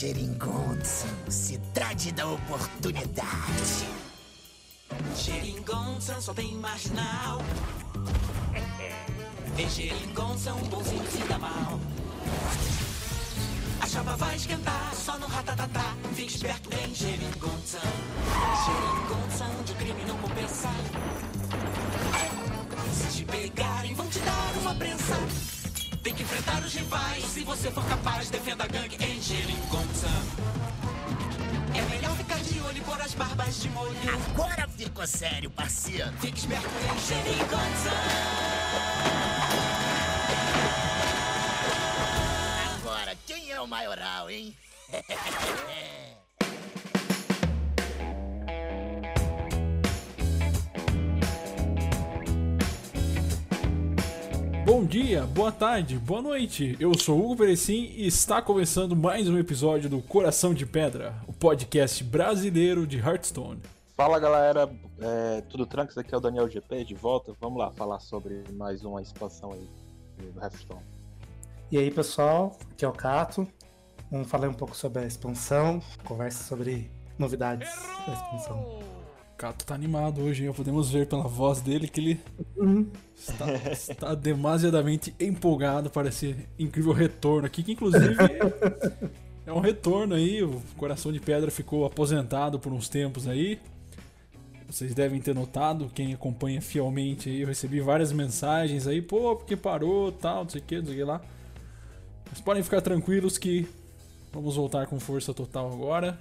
Geringonson, cidade da oportunidade. Geringonson só tem marginal. Em Geringonson, bonzinhos se dá mal. A chapa vai esquentar, só no ratatatá. Fique esperto em Geringonson. Geringonson, de crime não compensa. Se te pegarem, vão te dar uma prensa. Tem que enfrentar os rivais. Se você for capaz, defenda a gangue em Geringonça. É melhor ficar de olho e pôr as barbas de molho. Agora ficou sério, parceiro. Fique esperto em Geringonça. Agora, quem é o maioral, hein? Bom dia, boa tarde, boa noite. Eu sou Hugo Perecim e está começando mais um episódio do Coração de Pedra, o podcast brasileiro de Hearthstone. Fala galera, é, tudo tranquilo? Aqui é o Daniel GP de volta. Vamos lá falar sobre mais uma expansão aí do Hearthstone. E aí pessoal, aqui é o Cato. Vamos falar um pouco sobre a expansão, conversa sobre novidades da expansão. O Cato tá animado hoje, hein? podemos ver pela voz dele que ele Uhum. Está, está demasiadamente empolgado para esse incrível retorno aqui, que inclusive é um retorno aí. O Coração de Pedra ficou aposentado por uns tempos aí. Vocês devem ter notado, quem acompanha fielmente aí, eu recebi várias mensagens aí, pô, porque parou, tal, não sei o que, não sei o que lá. Mas podem ficar tranquilos que vamos voltar com força total agora.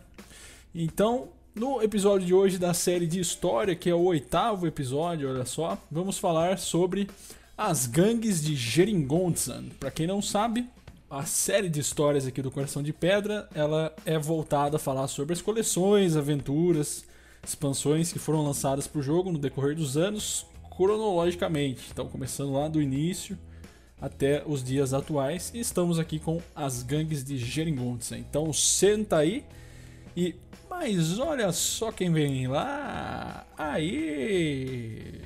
Então, no episódio de hoje da série de história, que é o oitavo episódio, olha só, vamos falar sobre as gangues de Geringonsan. Para quem não sabe, a série de histórias aqui do Coração de Pedra, ela é voltada a falar sobre as coleções, aventuras, expansões que foram lançadas para o jogo no decorrer dos anos, cronologicamente. Então, começando lá do início até os dias atuais. E estamos aqui com as gangues de Geringonsan. Então, senta aí e mas olha só quem vem lá! Aí!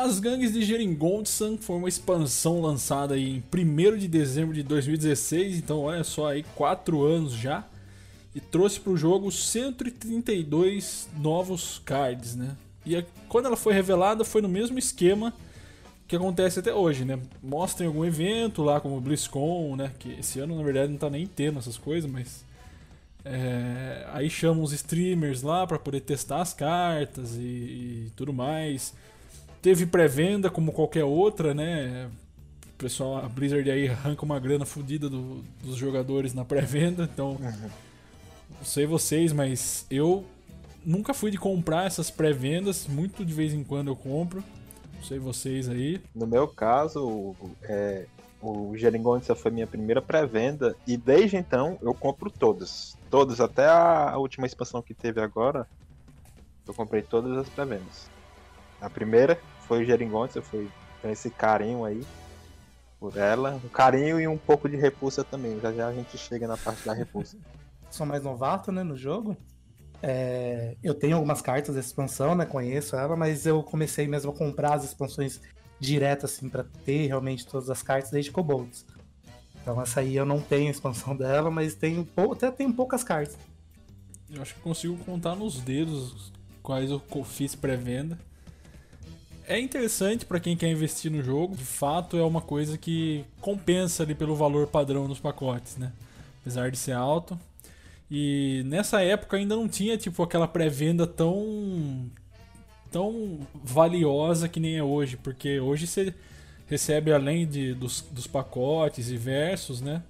As Gangues de Geringonsan foi uma expansão lançada em 1 de dezembro de 2016, então olha só aí, 4 anos já, e trouxe para o jogo 132 novos cards, né? E a- quando ela foi revelada foi no mesmo esquema que acontece até hoje, né? Mostra em algum evento lá como o BlizzCon, né? Que esse ano na verdade não tá nem tendo essas coisas, mas é, aí chamam os streamers lá para poder testar as cartas e, e tudo mais. Teve pré-venda como qualquer outra, né? O pessoal, a Blizzard aí arranca uma grana fodida do- dos jogadores na pré-venda, então não sei vocês, mas eu nunca fui de comprar essas pré-vendas, muito de vez em quando eu compro. Não sei vocês aí. No meu caso, o, é, o Geringonça foi minha primeira pré-venda e desde então eu compro todas. Todas, até a última expansão que teve agora, eu comprei todas as pré-vendas. A primeira foi o Geringonça, foi com esse carinho aí por ela. Um carinho e um pouco de repulsa também. Já já a gente chega na parte da repulsa. Sou mais novato, né, no jogo. É, eu tenho algumas cartas da expansão, né, conheço ela, mas eu comecei mesmo a comprar as expansões direto, assim, pra ter realmente todas as cartas desde Kobolds. Então essa aí eu não tenho a expansão dela, mas tenho, pou- até tenho poucas cartas. Eu acho que consigo contar nos dedos quais eu fiz pré-venda. É interessante para quem quer investir no jogo. De fato, é uma coisa que compensa ali pelo valor padrão dos pacotes, né? Apesar de ser alto. E nessa época ainda não tinha tipo aquela pré-venda tão tão valiosa que nem é hoje, porque hoje você recebe além de, dos, dos pacotes e versos, né?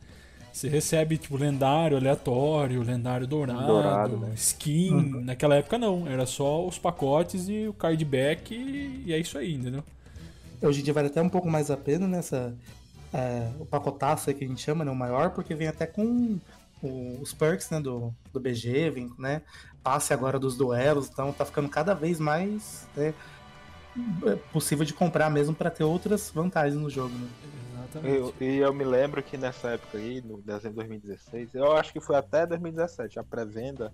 Você recebe tipo lendário aleatório, lendário dourado, Dourado, né? skin. Naquela época não, era só os pacotes e o card back e, e é isso aí, entendeu? Hoje em dia vale até um pouco mais a pena nessa. é, o pacotaço que a gente chama, né? O maior, porque vem até com o- os perks né, do, do BG, vem, né? Passe agora dos duelos, então tá ficando cada vez mais né, é, possível de comprar mesmo para ter outras vantagens no jogo. Né? Exatamente. Eu- E eu, me lembro que nessa época aí, no dezembro de 2016, eu acho que foi até 2017, a pré-venda,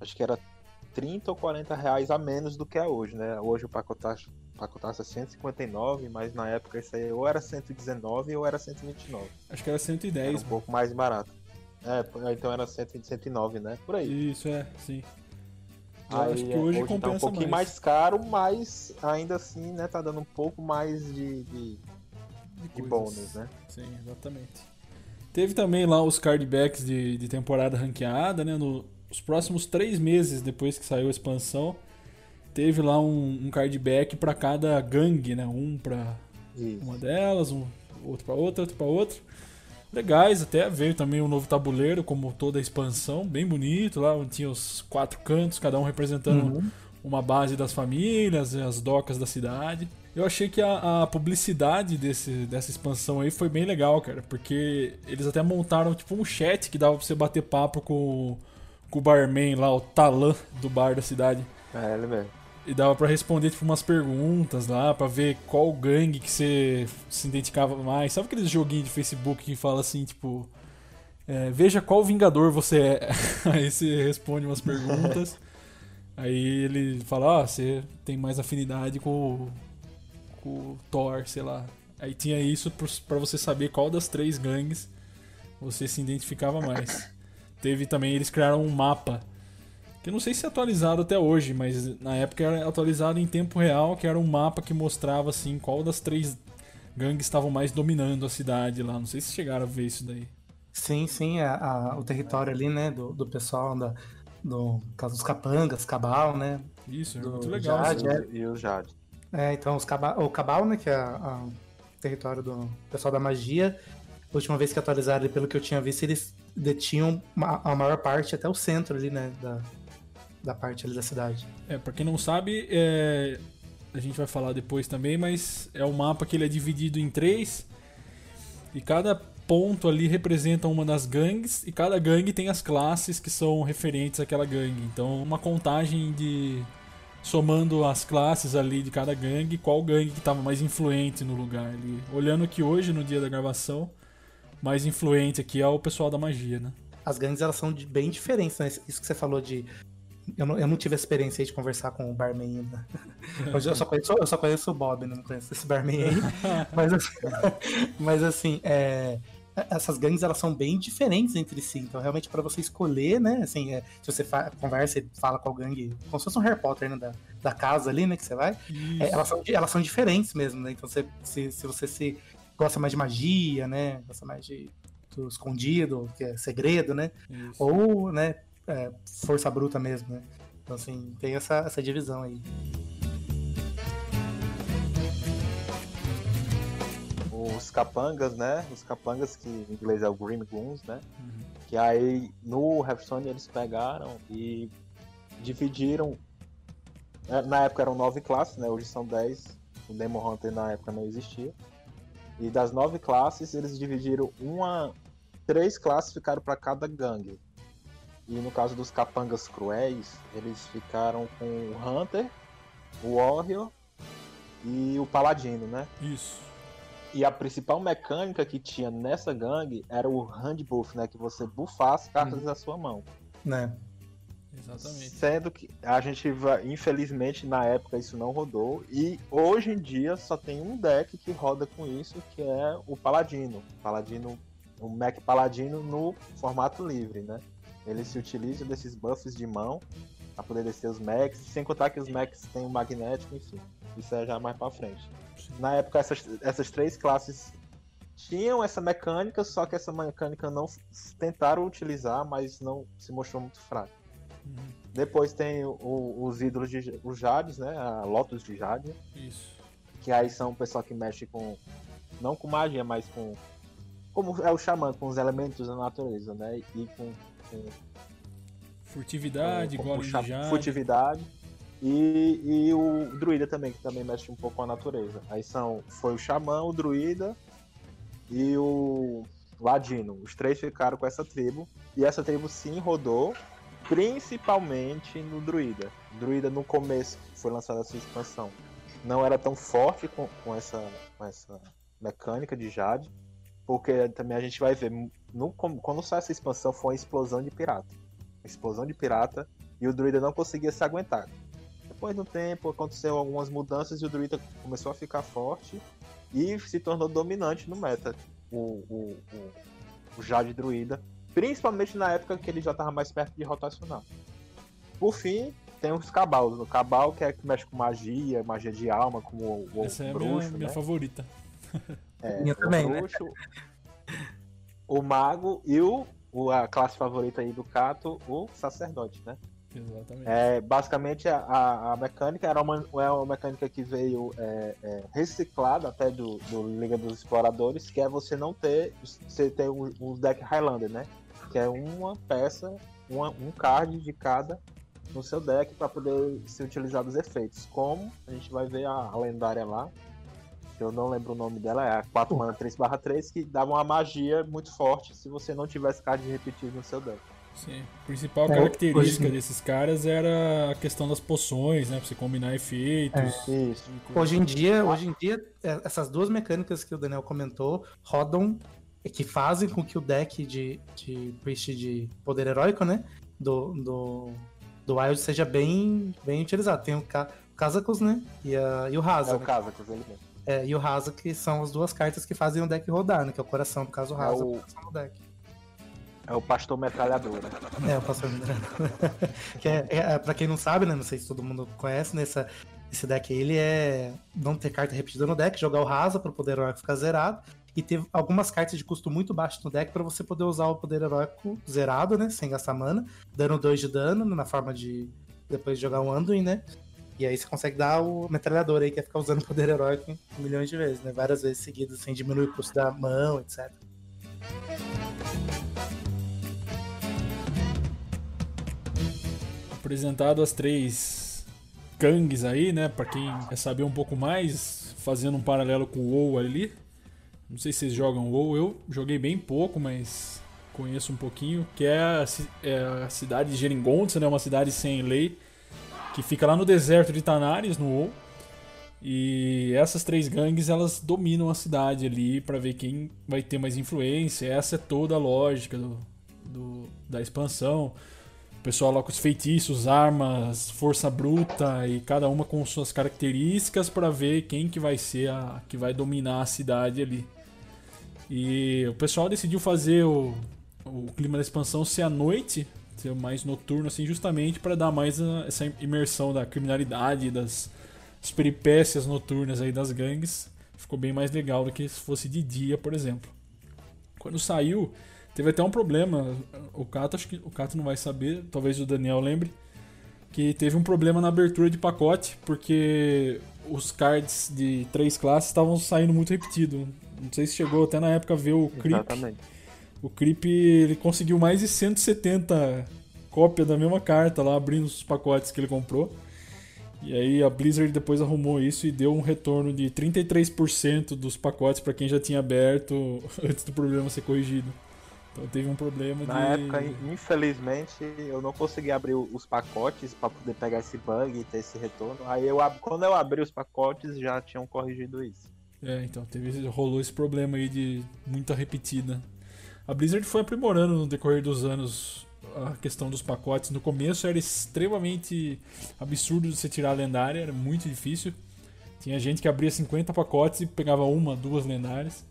acho que era 30 ou 40 reais a menos do que é hoje, né? Hoje o pacotaço, pacotaço é 159, mas na época isso aí ou era 119 ou era 129. Acho que era Era 110, um pouco mais barato. É, então era 100, 109, né? Por aí. Isso, é, sim. Eu Aí, acho que é, hoje, tá um compensa pouquinho mais. mais. caro, mas ainda assim, né, tá dando um pouco mais de, de, de coisas. bônus, né? Sim, exatamente. Teve também lá os cardbacks de, de temporada ranqueada, né? No, os próximos três meses depois que saiu a expansão, teve lá um, um cardback pra cada gangue, né? Um pra Isso. uma delas, um, outro pra outra, outro pra outra. Legais, até veio também um novo tabuleiro, como toda a expansão, bem bonito lá, onde tinha os quatro cantos, cada um representando Uhum. uma base das famílias, as docas da cidade. Eu achei que a, a publicidade desse, dessa expansão aí foi bem legal, cara, porque eles até montaram tipo um chat que dava pra você bater papo com, o- com o barman lá, o Talan do bar da cidade. É, ele mesmo. E dava pra responder tipo umas perguntas lá, pra ver qual gangue que você se identificava mais. Sabe aqueles joguinhos de Facebook que fala assim, tipo, é, veja qual vingador você é. Aí você responde umas perguntas. Aí ele fala, ah, você tem mais afinidade com, o- com o Thor, sei lá. Aí tinha isso pra você saber qual das três gangues você se identificava mais. Teve também, eles criaram um mapa que eu não sei se é atualizado até hoje, mas na época era atualizado em tempo real, que era um mapa que mostrava assim qual das três gangues estavam mais dominando a cidade lá. Não sei se chegaram a ver isso daí. Sim, sim, a- a- o território ali, né, do, do pessoal da, do caso dos capangas, cabal, né? Isso, é Do muito legal. Jade, isso. é. E o Jade. É, então o cabal, né, que é o território do pessoal da magia. A última vez que atualizaram, pelo que eu tinha visto, eles detinham a maior parte até o centro ali, né, da, da parte ali da cidade. É, pra quem não sabe, é, a gente vai falar depois também, mas é um mapa que ele é dividido em três e cada ponto ali representa uma das gangues e cada gangue tem as classes que são referentes àquela gangue. Então, uma contagem de somando as classes ali de cada gangue, qual gangue que estava mais influente no lugar ali. Olhando que hoje no dia da gravação, mais influente aqui é o pessoal da magia, né? As gangues, elas são bem diferentes, né? Isso que você falou de... Eu não, eu não tive a experiência aí de conversar com o barman ainda. Hoje eu só conheço, eu só conheço o Bob, né? não conheço esse barman aí. mas, assim- mas assim, é, essas gangues elas são bem diferentes entre si. Então, realmente, para você escolher, né? Assim, é, se você conversa e fala com a gangue, como se fosse um Harry Potter, né? Da, da casa ali, né? Que você vai. É, elas, são, elas são diferentes mesmo, né? Então, você, se, se você se gosta mais de magia, né? Gosta mais de do escondido, que é segredo, né? Isso. Ou, né? é, força bruta mesmo, né? Então, assim, tem essa, essa divisão aí. Os capangas, né? Os capangas, que em inglês é o Grim Goons, né? Uhum. Que aí no Hearthstone eles pegaram e dividiram. é, Na época eram nove classes, né? Hoje são dez. O Demon Hunter na época não existia. E das nove classes eles dividiram uma. Três classes ficaram para cada gangue. E no caso dos capangas cruéis, eles ficaram com o Hunter, o Warrior e o Paladino, né? Isso. E a principal mecânica que tinha nessa gangue era o hand buff, né? Que você buffar as cartas da sua mão. Né? Exatamente. Sendo que a gente infelizmente, na época isso não rodou. E hoje em dia só tem um deck que roda com isso, que é o Paladino. Paladino, o Mac Paladino no formato livre, né? Ele se utiliza desses buffs de mão para poder descer os Macs, sem contar que os Macs têm o magnético, enfim. Isso é já mais para frente. Na época essas, essas três classes tinham essa mecânica, só que essa mecânica não tentaram utilizar, mas não se mostrou muito fraca. Uhum. Depois tem o- o- os ídolos de os Jades, né? A Lotus de Jade, Isso. que aí são o pessoal que mexe com não com magia, mas com como é o xamã, com os elementos da natureza, né? E com, com, Furtividade, com- com golem de jade. furtividade. E, e o druida também, que também mexe um pouco com a natureza. Aí são foi o xamã, o druida e o ladino. Os três ficaram com essa tribo e essa tribo sim rodou principalmente no Druida. Druida no começo, que foi lançada essa expansão, não era tão forte com, com essa, com essa mecânica de Jade, porque também a gente vai ver, no, quando sai essa expansão foi uma explosão de pirata. Explosão de pirata e o druida não conseguia se aguentar. Depois do tempo aconteceu algumas mudanças e o druida começou a ficar forte e se tornou dominante no meta, o, o, o, o Jade Druida, principalmente na época que ele já estava mais perto de rotacionar. Por fim, tem os Cabals. O Cabal, que é que mexe com magia, magia de alma, como o, Essa é bruxo. a minha, minha né? favorita. É, Minha o também, né? bruxo, o mago e o, o- a classe favorita aí do Cato, o sacerdote, né? Exatamente. É, basicamente a, a- mecânica era uma, é uma mecânica que veio é, é, reciclada até do, do Liga dos Exploradores, que é você não ter. Você ter o, o deck Highlander, né? Que é uma peça, uma- um card de cada no seu deck para poder ser utilizado os efeitos. Como a gente vai ver a, a lendária lá. Que Eu não lembro o nome dela, é a 4 mana 3/3, que dava uma magia muito forte se você não tivesse cards repetidos no seu deck. Sim. A principal É, característica hoje- desses caras era a questão das poções, né? Pra você combinar efeitos. Isso. coisa. Hoje em dia, hoje em dia, é, essas duas mecânicas que o Daniel comentou rodam e que fazem com que o deck de, de Priest de poder heróico, né? Do, do, do Wild seja bem, bem utilizado. Tem o Ka- Kazakus, né? E, a, e o É Raza. o caso, com ele mesmo. É, e o Raza, que são as duas cartas que fazem o deck rodar, né? Que é o coração, no caso, o Raza, o- o coração do deck. É o pastor metralhador, né? É, o pastor Midrano. que é, é, é, pra quem não sabe, né? Não sei se todo mundo conhece, nessa, esse deck aí, ele é não ter carta repetida no deck, jogar o Rasa para o poder heróico ficar zerado. E ter algumas cartas de custo muito baixo no deck para você poder usar o poder heróico zerado, né? Sem gastar mana, dando 2 de dano na forma de depois de jogar um Anduin, né? E aí você consegue dar o metralhador aí, que é ficar usando o poder heróico milhões de vezes, né? Várias vezes seguidas, sem diminuir o custo da mão, etc. apresentado as três gangues aí, né? Pra quem quer saber um pouco mais, fazendo um paralelo com o WoW ali. Não sei se vocês jogam WoW, eu joguei bem pouco, mas conheço um pouquinho. Que é a, é a cidade de Geringonça, né? Uma cidade sem lei, que fica lá no deserto de Tanares, no WoW. E essas três gangues, elas dominam a cidade ali pra ver quem vai ter mais influência. Essa é toda a lógica do, do- da expansão. O pessoal lá com os feitiços, armas, força bruta e cada uma com suas características para ver quem que vai ser a que vai dominar a cidade ali. E o pessoal decidiu fazer o, o clima da expansão ser à noite, mais noturno assim, justamente para dar mais a- essa imersão da criminalidade, das, peripécias noturnas aí das gangues. Ficou bem mais legal do que se fosse de dia, por exemplo. Quando saiu, Teve até um problema. O Cato, acho que o Cato não vai saber, talvez o Daniel lembre. Que teve um problema na abertura de pacote, porque os cards de três classes estavam saindo muito repetido. Não sei se chegou até na época ver o Creep. Exatamente. O Creep ele conseguiu mais de 170 cópias da mesma carta lá, abrindo os pacotes que ele comprou. E aí a Blizzard depois arrumou isso e deu um retorno de 33% dos pacotes para quem já tinha aberto antes do problema ser corrigido. Então teve um problema Na de. época, infelizmente, eu não consegui abrir os pacotes para poder pegar esse bug e ter esse retorno. Aí eu quando eu abri os pacotes já tinham corrigido isso. É, então teve, rolou esse problema aí de muita repetida. A Blizzard foi aprimorando no decorrer dos anos a questão dos pacotes. No começo era extremamente absurdo de você tirar a lendária, era muito difícil. Tinha gente que abria 50 pacotes e pegava uma, duas lendárias.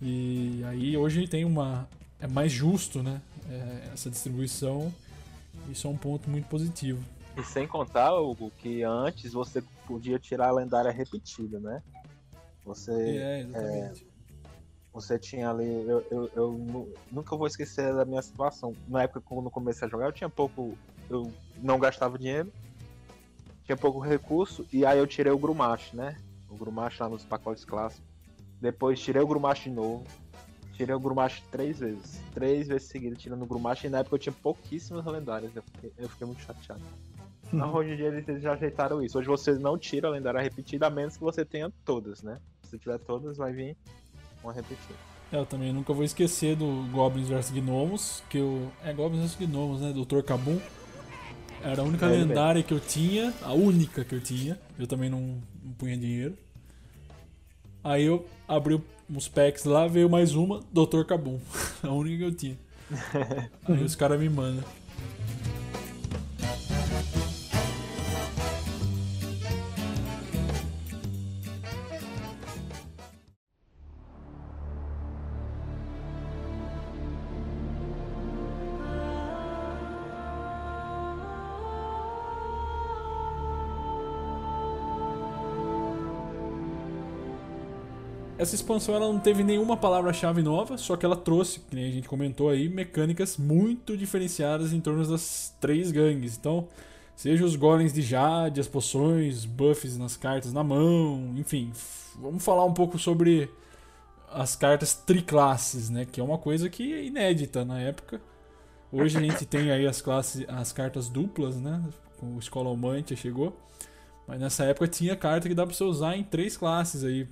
E aí hoje tem uma. É mais justo, né? É, essa distribuição. Isso é um ponto muito positivo. E sem contar, Hugo, que antes você podia tirar a lendária repetida, né? Você, É, exatamente. Você tinha ali. Eu, eu, eu nu- nunca vou esquecer da minha situação. Na época, quando eu comecei a jogar, eu tinha pouco. Eu não gastava dinheiro, tinha pouco recurso, e aí eu tirei o Grumash, né? O Grumash lá nos pacotes clássicos. Depois tirei o Grumash de novo. Tirei o Grumash três vezes. Três vezes seguidas tirando o Grumash, e na época eu tinha pouquíssimas lendárias. Eu fiquei, eu fiquei muito chateado. Mas hoje em dia eles já ajeitaram isso. Hoje você não tira a lendária repetida, a menos que você tenha todas, né? Se tiver todas, vai vir uma repetida. É, eu também nunca vou esquecer do Goblins vs Gnomos, que eu. É Goblins vs Gnomos, né? Dr. Kabum. Era a única É lendária que eu tinha, a única que eu tinha. Eu também não, não punha dinheiro. Aí eu abri uns packs lá, veio mais uma, Dr. Kabum. A única que eu tinha. Aí os caras me mandam. Essa expansão ela não teve nenhuma palavra-chave nova, só que ela trouxe, que nem a gente comentou aí, mecânicas muito diferenciadas em torno das três gangues. Então, seja os golems de jade, as poções, buffs nas cartas na mão, enfim. Vamos falar um pouco sobre as cartas triclasses, né? Que é uma coisa que é inédita na época. Hoje a gente tem aí as classes, as cartas duplas, né? O Escola Almantia chegou. Mas nessa época tinha carta que dá pra você usar em três classes aí.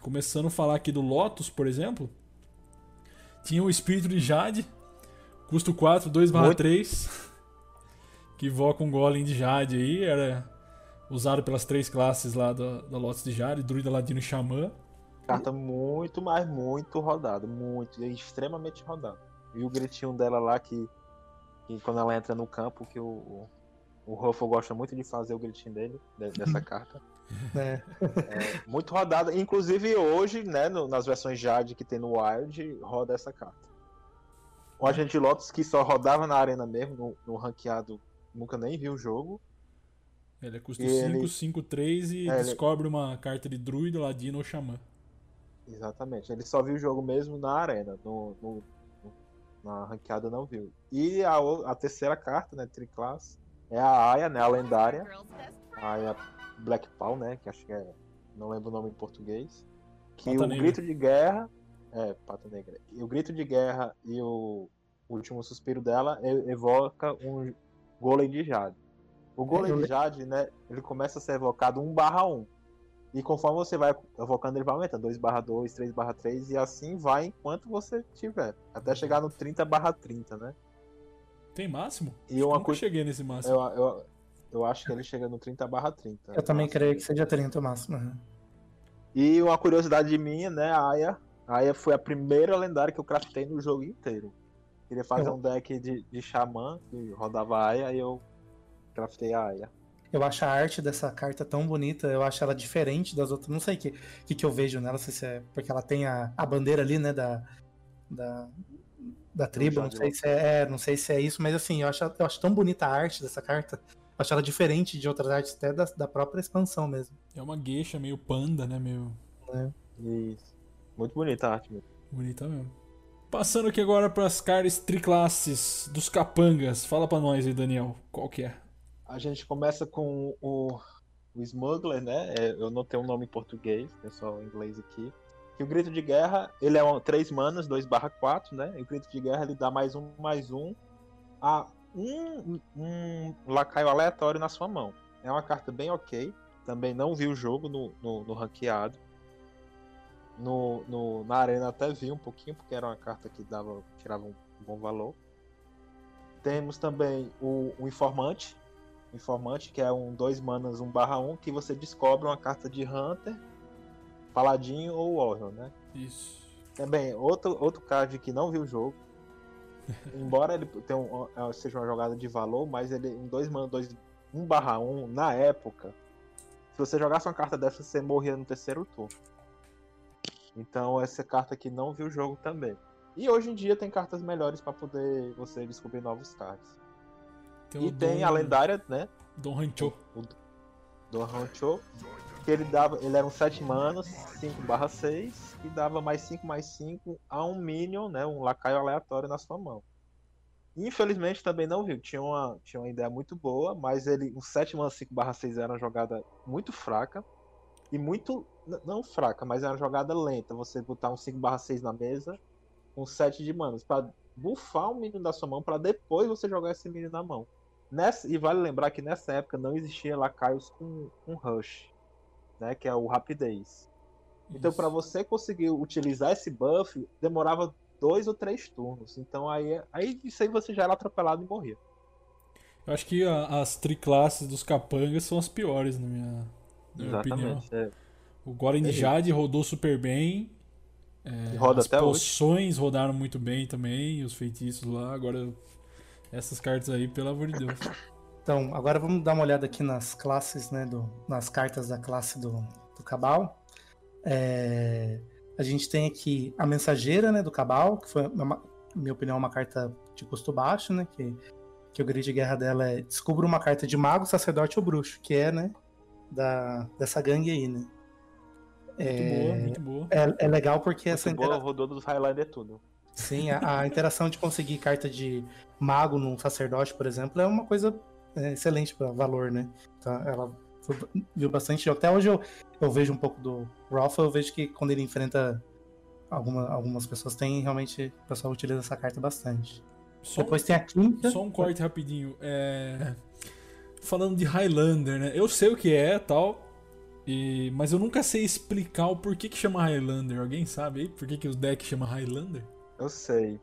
Começando a falar aqui do Lotus, por exemplo. Tinha o Espírito de Jade. Custo 4, 2/3. Que invoca um Golem de Jade aí. Era usado pelas três classes lá da, da Lotus de Jade: Druida, Ladino e Xamã. Carta muito, mas muito rodada. Muito, extremamente rodada. E o gritinho dela lá que, que quando ela entra no campo, que o, o, o Ruffle gosta muito de fazer o gritinho dele, de- dessa carta. É. É, muito rodada. Inclusive hoje, né, no- nas versões Jade que tem no Wild, roda essa carta. O Agente Lotus que só rodava na arena mesmo, no, no ranqueado, nunca nem viu o jogo. Ele é custo E 5, ele- 5, 3 e É, ele- descobre uma carta de Druida, Ladino ou Xamã. Exatamente. Ele só viu o jogo mesmo na arena. No, no- no- na ranqueada não viu. E a, a terceira carta, né, Triclass, é a Aya, né, a lendária. A Aya Black Paw, né, que acho que é... Não lembro o nome em português. Que Pata o Negra. grito de guerra... É, Pata Negra. E o grito de guerra e o último suspiro dela evoca um golem de Jade. O golem de Jade, né, ele começa a ser evocado 1 barra 1. E conforme você vai evocando, ele vai aumentando 2 barra 2, 3 barra 3 e assim vai enquanto você tiver. Até chegar no 30 barra 30, né? Tem máximo? E Acho uma nunca coisa- cheguei nesse máximo. Eu, eu, eu acho que ele chega no 30 barra 30. Eu também Nossa. creio que seja 30 o máximo. né? E uma curiosidade minha, né, a Aya. A Aya foi a primeira lendária que eu craftei no jogo inteiro. Queria fazer Eu- um deck de, de Xamã, que rodava a Aya, e eu craftei a Aya. Eu acho a arte dessa carta tão bonita, eu acho ela diferente das outras. Não sei o que, que, que eu vejo nela, se é porque ela tem a, a bandeira ali, né, da, da, da tribo, não sei, se é, é, não sei se é isso, mas assim, eu acho, eu acho tão bonita a arte dessa carta. Eu acho ela diferente de outras artes, até da, da própria expansão mesmo. É uma gueixa meio panda, né? Meio Isso. Muito bonita a arte mesmo. bonita mesmo. Passando aqui agora para as cartas triclasses dos capangas. Fala pra nós aí, Daniel. Qual que é? A gente começa com o, o Smuggler, né? É, eu não tenho um nome em português, é só em inglês aqui. Que o grito de guerra, ele é 3 manas, 2 barra 4, né? E o grito de guerra ele dá mais um, mais um a um, um lacaio aleatório na sua mão. É uma carta bem ok. Também não vi o jogo no, no, no ranqueado. No, no, na arena até vi um pouquinho, porque era uma carta que dava, tirava um bom valor. Temos também o, o Informante. Informante, que é um 2 manas 1 barra 1, que você descobre uma carta de Hunter, Paladinho ou Warrior, né? Isso. Também, outro, outro card que não viu o jogo. Embora ele tenha um- eh, seja uma jogada de valor, mas ele em 2 manas 2 1 barra 1, na época, se você jogasse uma carta dessa, você morria no terceiro turno. Então essa carta aqui não viu o jogo também. E hoje em dia tem cartas melhores para poder você descobrir novos cards. e o tem Dom- a lendária, né? Dom Rancho. do Rancho, que ele dava, ele era um 7 manas, 5 barra 6, e dava mais 5 mais 5 a um minion, né, um lacaio aleatório na sua mão. Infelizmente também não viu, tinha uma, tinha uma ideia muito boa, mas ele, um 7 manas 5 barra 6 era uma jogada muito fraca, e muito, não fraca, mas era uma jogada lenta, você botar um 5 barra 6 na mesa, com 7 de manas, para bufar o minion da sua mão, para depois você jogar esse minion na mão. Nessa, e vale lembrar que nessa época não existia lacaios com, com rush, né, que é o rapidez. Então, para você conseguir utilizar esse buff, demorava dois ou três turnos. Então, aí, aí isso aí você já era atropelado e morria. Eu acho que a- as triclasses dos capangas são as piores, na minha, na minha opinião. é. O Goren Jade rodou super bem. É, roda as até hoje. poções rodaram muito bem também, os feitiços lá. Agora, essas cartas aí, pelo amor de Deus. Então, agora vamos dar uma olhada aqui nas classes, né? Do, nas cartas da classe do, do Cabal. É, a gente tem aqui a Mensageira, né? Do Cabal, que foi, uma- na minha opinião, uma carta de custo baixo, né? Que, que o grid de guerra dela é descubra uma carta de mago, sacerdote ou bruxo, que é, né? Da, dessa gangue aí, né? Muito boa, muito boa. É, é legal porque essa Muito boa, intera- rodou dos Highlander tudo. Sim, a, a interação de conseguir carta de mago num sacerdote, por exemplo, é uma coisa é, excelente para valor, né? Então, ela foi- viu bastante. Até hoje eu, eu vejo um pouco do Rolf, eu vejo que quando ele enfrenta alguma, algumas pessoas, tem realmente o pessoal utiliza essa carta bastante. Só, Depois tem a quinta. só um corte rapidinho. É, Falando de Highlander, né? Eu sei o que é tal. E... Mas eu nunca sei explicar o porquê que chama Highlander. Alguém sabe aí? Por que, que os decks chamam Highlander? Eu sei,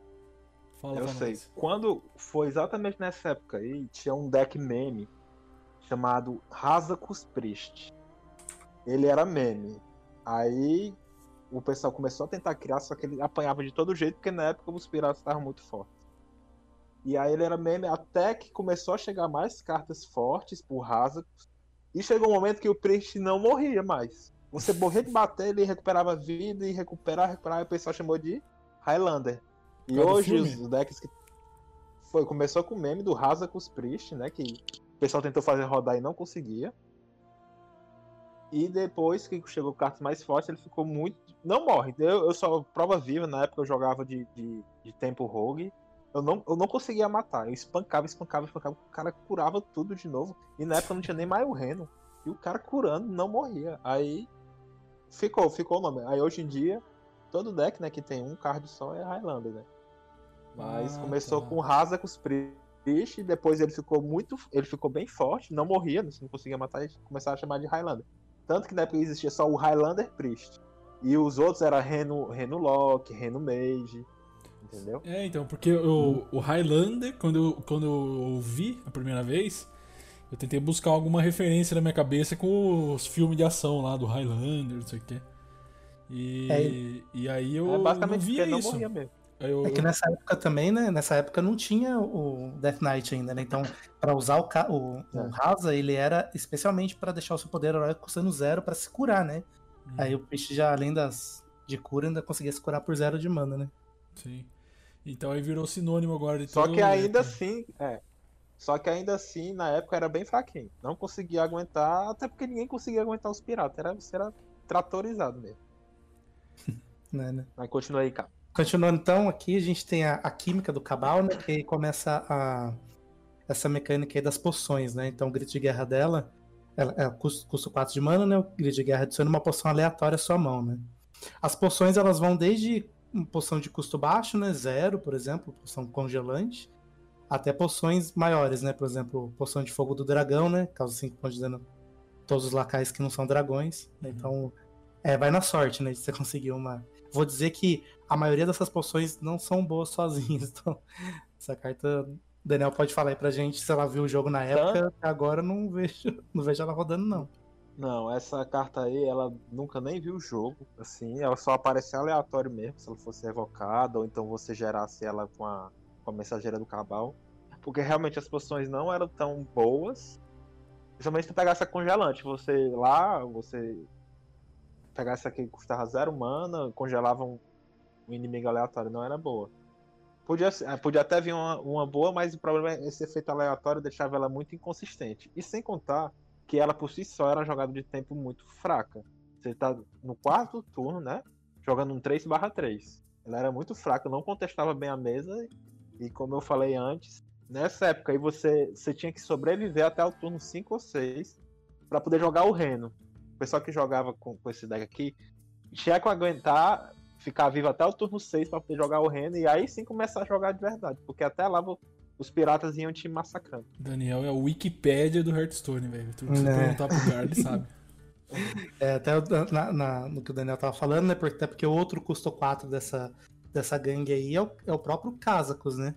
Fala eu sei. nós. Quando foi exatamente nessa época aí, tinha um deck meme chamado Hazakus Priest. Ele era meme. Aí o pessoal começou a tentar criar, só que ele apanhava de todo jeito, porque na época os piratas estavam muito fortes. E aí ele era meme até que começou a chegar mais cartas fortes por Hazakus. E chegou um momento que o Priest não morria mais. Você morria de bater, ele recuperava vida e recuperar, recuperar, e o pessoal chamou de Highlander. E hoje os decks que. Foi, começou com o meme do Hazakus Priest, né? Que o pessoal tentou fazer rodar e não conseguia. E depois que chegou cartas mais fortes, ele ficou muito. Não morre. Eu, eu só prova viva, na época eu jogava de, de, de tempo rogue. Eu não, eu não conseguia matar. Eu espancava, espancava, espancava. O cara curava tudo de novo. E na época não tinha nem mais o Reno. E o cara curando não morria. Aí ficou, ficou o nome. Aí hoje em dia, todo deck né, que tem um card só é Highlander, né? Mas Ah, começou tá. com Rasa com os e depois ele ficou muito. Ele ficou bem forte, não morria, você não conseguia matar, e começaram a chamar de Highlander. Tanto que na época existia só o Highlander Priest. E os outros eram Reno, Reno Lock, Reno Mage. Entendeu? É, então, porque o, o Highlander, quando eu, quando eu ouvi a primeira vez, eu tentei buscar alguma referência na minha cabeça com os filmes de ação lá do Highlander, não sei o quê. E, É. e aí eu é basicamente não via não isso. morria mesmo. Eu- É que nessa época também, né? Nessa época não tinha o Death Knight ainda, né? Então, pra usar o, ca- o, o É. Rasa, ele era especialmente pra deixar o seu poder heróico custando zero pra se curar, né? Hum, Aí o Priest já, além das de cura, ainda conseguia se curar por zero de mana, né? Sim. Então aí virou sinônimo agora de Só que ainda deck. assim, é. Só que ainda assim, na época era bem fraquinho. Não conseguia aguentar, até porque ninguém conseguia aguentar os piratas. Era, era tratorizado mesmo. né, né? Mas continua aí, cara. Continuando então, aqui a gente tem a, a química do Cabal, né? Que aí começa a, essa mecânica aí das poções, né? Então o grito de guerra dela, ela, ela custa, custa 4 de mana, né? O grito de guerra adiciona uma poção aleatória à sua mão, né? As poções elas vão desde uma poção de custo baixo, né? Zero, por exemplo, poção congelante, até poções maiores, né? Por exemplo, poção de fogo do dragão, né? Causa 5 pontos de dano todos os lacais que não são dragões. né? Então, é, vai na sorte, né? De você conseguir uma. Vou dizer que a maioria dessas poções não são boas sozinhas. Então, essa carta. Daniel pode falar aí pra gente se ela viu o jogo na época. Agora eu não vejo, não vejo ela rodando, não. Não, essa carta aí, ela nunca nem viu o jogo, assim, ela só apareceu aleatório mesmo, se ela fosse revocada, ou então você gerasse ela com a, com a mensageira do cabal. Porque realmente as poções não eram tão boas. Principalmente se pegasse a congelante. Você lá, você pegasse aqui que custava zero mana, congelava um, inimigo aleatório, não era boa. Podia, eh, podia até vir uma, uma boa, mas o problema é esse efeito aleatório deixava ela muito inconsistente. E sem contar que ela por si só era uma jogada de tempo muito fraca. Você tá no quarto turno, né? Jogando um 3 barra 3. Ela era muito fraca, não contestava bem a mesa. E como eu falei antes, nessa época aí você, você tinha que sobreviver até o turno 5 ou 6 para poder jogar o Reno. O pessoal que jogava com, com esse deck aqui tinha que aguentar ficar vivo até o turno 6 para poder jogar o Reno e aí sim começar a jogar de verdade. Porque até lá vo- os piratas iam te massacrando. Daniel é o Wikipédia do Hearthstone, velho. Tudo que você Né. perguntar pro cara, ele sabe. É, até o- na- na- no que o Daniel tava falando, né? Porque, até porque o outro custo 4 dessa, dessa gangue aí é o, é o próprio Kazakus, né?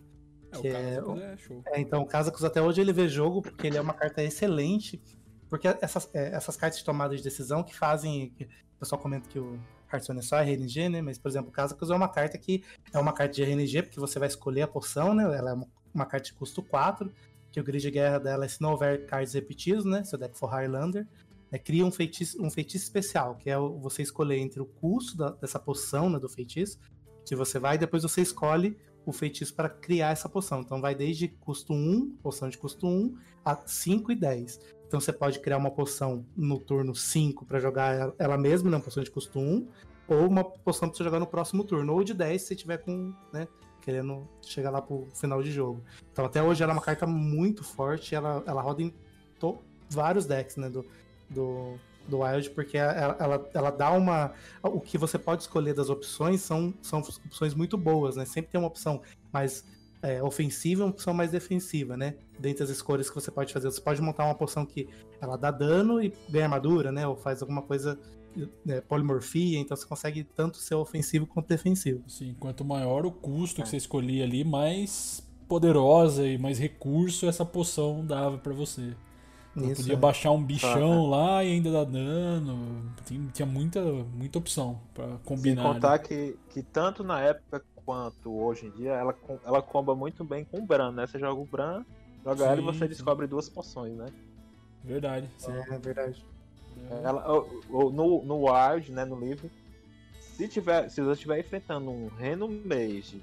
É, o Que é- é, é show. É, então o Kazakus até hoje ele vê jogo porque ele é uma carta excelente. porque essas, é, essas cartas de tomada de decisão que fazem. que o pessoal comenta que o Hearthstone é só RNG, né? Mas, por exemplo, o Casacus é uma carta que é uma carta de RNG, porque você vai escolher a poção, né? Ela é uma, uma carta de custo 4, que o grid de guerra dela é se não houver cards repetidos, né? Seu deck for Highlander. É, cria um feitiço, um feitiço especial, que é o- você escolher entre o custo da- dessa poção, né, do feitiço, que você vai, depois você escolhe o feitiço para criar essa poção. Então vai desde custo 1, poção de custo 1, a 5 e 10. Então você pode criar uma poção no turno 5 para jogar ela- mesma, né, uma poção de custo 1, ou uma poção para você jogar no próximo turno, ou de 10 se tiver com, né, querendo chegar lá pro final de jogo. Então até hoje ela é uma carta muito forte, ela, ela roda em to- vários decks, né, do, do, do Wild, porque ela, ela, ela dá uma... O que você pode escolher das opções são, são opções muito boas, né? Sempre tem uma opção mais é, ofensiva e uma opção mais defensiva, né? Dentre as escolhas que você pode fazer. Você pode montar uma poção que ela dá dano e ganha armadura, né? Ou faz alguma coisa, né, polimorfia, então você consegue tanto ser ofensivo quanto defensivo. Assim, quanto maior o custo que você escolhia ali, mais poderosa e mais recurso essa poção dava pra você. Você Isso, podia é. baixar um bichão lá e ainda dar dano. Tinha, muita, muita opção pra Sem combinar. ali. contar que, que tanto na época quanto hoje em dia, ela, com- ela comba muito bem com o Bran, né? Você joga o Bran, joga ela e Sim, você sim. descobre duas poções, né? Verdade. sim. É verdade. Ela, o- o- no, no Wild, né, no livro, se, tiver, se você estiver enfrentando um Reno Mage,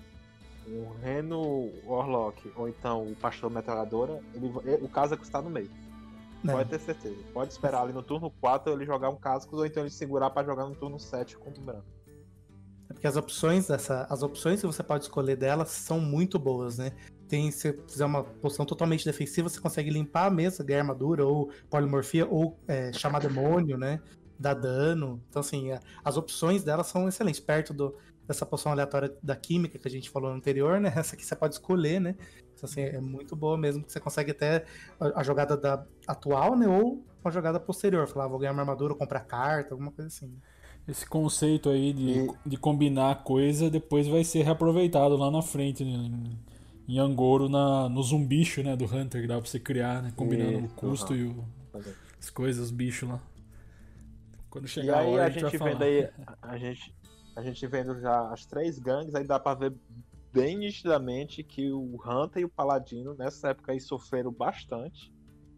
um Reno Warlock, ou então o Pastor Metralhadora, ele, vai- o Kazakus está no meio. É. Pode ter certeza. Pode esperar ali no turno 4 ele jogar um Kazakus, ou então ele segurar pra jogar no turno 7 com o Bran. É Porque as opções dessa, as opções que você pode escolher delas são muito boas, né? Tem, se você fizer uma poção totalmente defensiva, você consegue limpar a mesa, ganhar armadura, ou polimorfia, ou é, chamar demônio, né? Dar dano. Então, assim, a- as opções delas são excelentes. Perto do, dessa poção aleatória da química que a gente falou anterior, né? Essa aqui você pode escolher, né? Então, assim, é muito boa mesmo, que você consegue até a, a jogada da atual, né? Ou uma jogada posterior. Falar, "Ah, vou ganhar uma armadura, comprar carta, alguma coisa assim. Esse conceito aí de, E- de combinar coisa depois vai ser reaproveitado lá na frente, em, em Angoro, na, no zumbicho, né, do Hunter, que dá pra você criar, né, combinando o Isso, custo aham. e o, as coisas, os bichos lá. Quando E chegar a aí hora, a a gente vai gente vendo aí, a gente, a gente vendo já as três gangues, aí dá pra ver bem nitidamente que o Hunter e o Paladino nessa época aí sofreram bastante.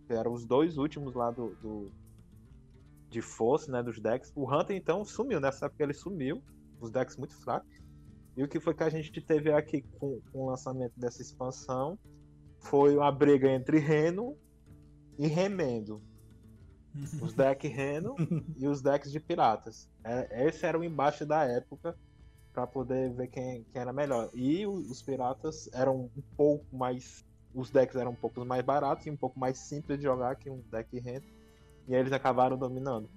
Eram os dois últimos lá do, do- de força, né, dos decks. O Hunter então sumiu, nessa época ele sumiu, os decks muito fracos. E o que foi que a gente teve aqui com, com o lançamento dessa expansão foi uma briga entre Reno e Remendo. Os decks Reno e os decks de piratas. É, esse era o embate da época para poder ver quem, quem era melhor. E os piratas eram um pouco mais. Os decks eram um pouco mais baratos e um pouco mais simples de jogar que um deck Reno. E aí eles acabaram dominando.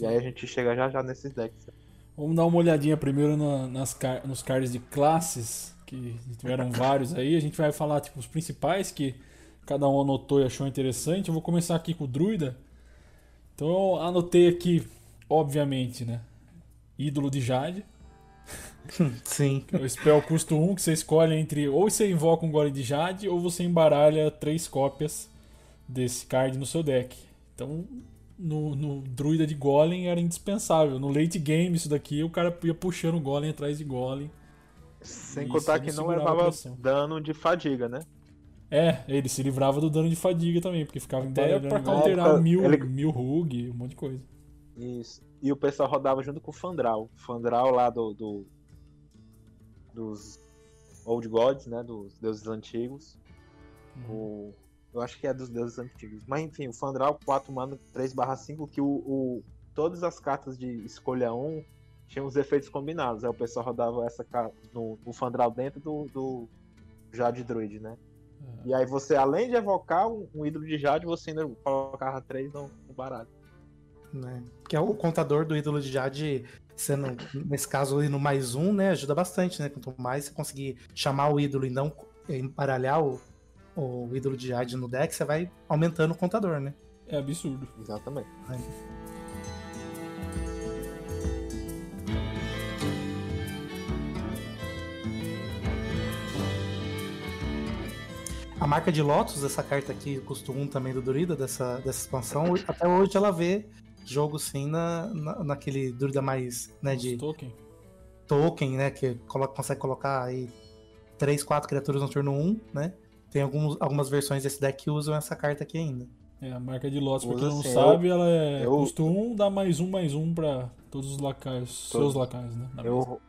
E aí a gente chega já já nesses decks. Vamos dar uma olhadinha primeiro na- nas nos cards de classes, que tiveram vários aí. A gente vai falar tipo, os principais que cada um anotou e achou interessante. Eu vou começar aqui com o Druida. Então eu anotei aqui, obviamente, né? Ídolo de Jade. Sim. É o spell custo 1 que você escolhe entre ou você invoca um Gole de Jade ou você embaralha três cópias desse card no seu deck. Então, no, no Druida de Golem era indispensável. No late game, isso daqui, o cara ia puxando o Golem atrás de Golem. Sem contar que não levava dano de fadiga, né? É, ele se livrava do dano de fadiga também, porque ficava Até pra counterar época, mil, ele- mil rug, um monte de coisa. Isso. E o pessoal rodava junto com o Fandral. Fandral lá do, do- dos Old Gods, né? Dos deuses antigos. O, eu acho que é dos deuses antigos. Mas enfim, o Fandral 4 mana 3/5, que o, o- todas as cartas de escolha 1 tinham os efeitos combinados. Aí o pessoal rodava essa carta no, o Fandral dentro do, do Jade Druid, né? E aí você, além de evocar um, um ídolo de Jade, você ainda colocava 3 no, no baralho. né? Que é o contador do ídolo de Jade, sendo, nesse caso, no mais um, né? Ajuda bastante, né? Quanto mais você conseguir chamar o ídolo e não embaralhar o, o ídolo de Jade no deck, você vai aumentando o contador, né? É absurdo. Exatamente. A marca de Lotus, essa carta aqui, custo 1 também do Druida, dessa, dessa expansão, até hoje ela vê jogo sim na, na, naquele Druida mais, né, de Token. token, né, que coloca, consegue colocar aí 3, 4 criaturas no turno 1, né? Tem alguns, algumas versões desse deck que usam essa carta aqui ainda. É, a marca de Lotus, pra quem não assim, sabe, ela é eu- custo 1, dá mais um, mais um pra todos os lacaios, seus Todos. lacaios, né? na. Eu,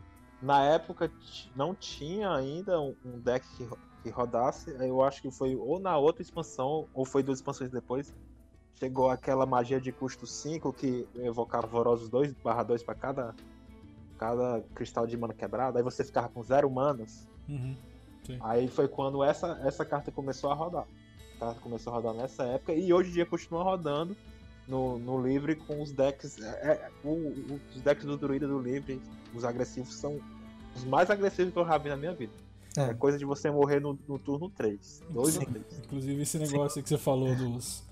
na época não tinha ainda um um deck que, que rodasse. Eu acho que foi ou na outra expansão, ou foi duas expansões depois. Chegou aquela magia de custo 5 que evocava Vorosos 2 barra 2 pra cada, cada cristal de mana quebrado. Aí você ficava com zero manas. Uhum. Aí foi quando essa, essa carta começou a rodar. A carta começou a rodar nessa época e hoje em dia continua rodando no, no livre com os decks. é, é, o- o- os decks do druida do livre, os agressivos, são os mais agressivos que eu já vi na minha vida. É, É. coisa de você morrer no, no turno 3. 2 ou Sim. 3. Inclusive esse negócio aí que você falou dos,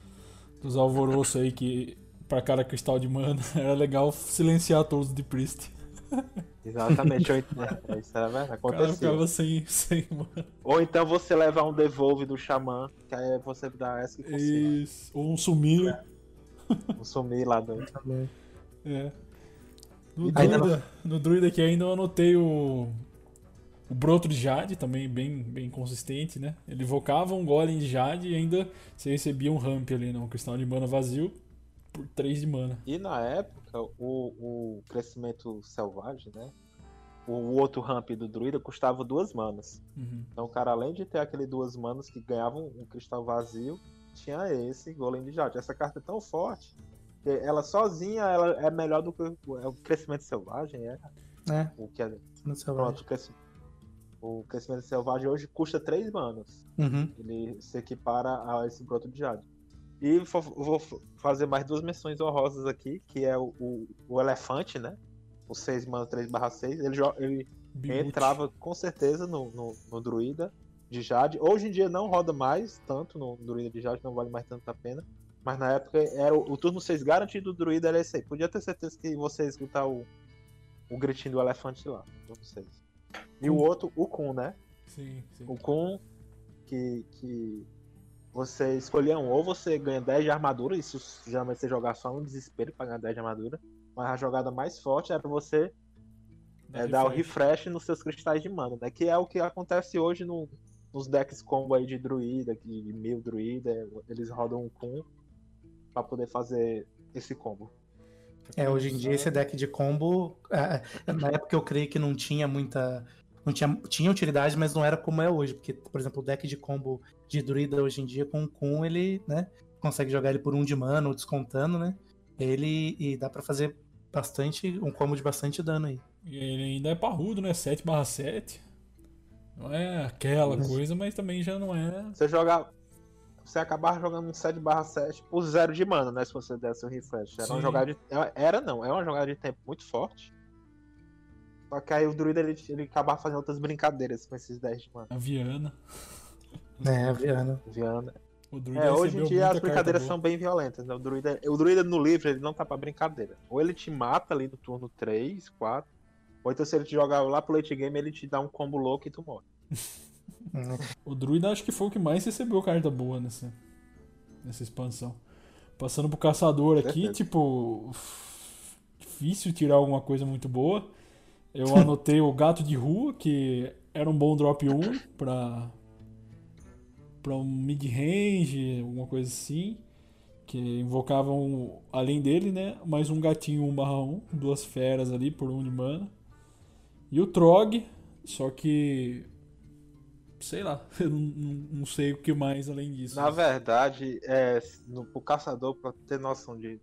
dos alvoroços aí que pra cada cristal de mana era legal silenciar todos de Priest. Exatamente. ou então- é, isso era verdade. Acontecia. ficava sem, sem mana. Ou então você levar um devolve do xamã, que aí você dá essa que você Isso. Ou um sumir. um sumir lá do. É. No druida, no druida aqui ainda eu anotei o. O broto de Jade, também bem, bem consistente, né? Ele invocava um golem de Jade e ainda você recebia um ramp ali, né? Um cristal de mana vazio por 3 de mana. E na época, o, o crescimento selvagem, né? O outro ramp do druida custava duas manas. Uhum. Então o cara, além de ter aquele duas manas que ganhavam um cristal vazio, tinha esse golem de jade. Essa carta é tão forte que ela sozinha ela é melhor do que o, é o crescimento selvagem, é né? o que é. Pronto, o, cresci- o crescimento selvagem hoje custa três manas. Uhum. Ele se equipara a esse broto de jade. E vou fazer mais duas menções honrosas aqui, que é o, o, o elefante, né? O 6 mana 3 barra 6. Ele, ele entrava com certeza no, no, no druida de Jade. Hoje em dia não roda mais tanto no druida de Jade, não vale mais tanto a pena. Mas na época era o, o turno 6 garantido do druida era esse aí. Podia ter certeza que você ia escutar o, o gritinho do elefante lá. Turno 6. E o outro, o Kun, né? Sim, sim. O Kun que, que você escolhia um, ou você ganha 10 de armadura, isso geralmente você jogar só no desespero pra ganhar 10 de armadura. Mas a jogada mais forte era você é, dar o refresh nos seus cristais de mana, né? Que é o que acontece hoje no- nos decks combo aí de druida, que- de mil druida, eles rodam um Kun pra poder fazer esse combo. É, hoje em dia esse deck de combo, é, é, na época eu creio que não tinha muita. Não tinha, tinha utilidade, mas não era como é hoje. Porque, por exemplo, o deck de combo de druida hoje em dia com o Kun, ele, né? Consegue jogar ele por um de mana ou descontando, né? Ele. E dá pra fazer bastante. um combo de bastante dano aí. E ele ainda é parrudo, né? 7 barra 7. Não é aquela Isso. coisa, mas também já não é. Você jogar. Você acabar jogando um 7 barra 7 por zero de mana, né? Se você desse o refresh. Era uma Sim. jogada de. Era não, é uma jogada de tempo muito forte. Só que aí o druida ele, ele acabava fazendo outras brincadeiras com esses 10 de mana. A Viana. É, Viana. Viana. O druida É, hoje em dia as brincadeiras são bem violentas, né? O druida, o druida no livro ele não tá pra brincadeira. Ou ele te mata ali no turno 3, 4, ou então se ele te jogar lá pro late game, ele te dá um combo louco e tu morre. O druida acho que foi o que mais recebeu carta boa nessa, nessa expansão. Passando pro caçador aqui, tipo. Difícil tirar alguma coisa muito boa. Eu anotei o gato de rua, que era um bom drop 1 pra. pra um mid-range, alguma coisa assim. Que invocavam, além dele, né? Mais um gatinho 1/1, duas feras ali por um de mana. E o Trog, só que. Sei lá, eu não, não, sei o que mais além disso. Na verdade, é, no, pro caçador, pra ter noção de,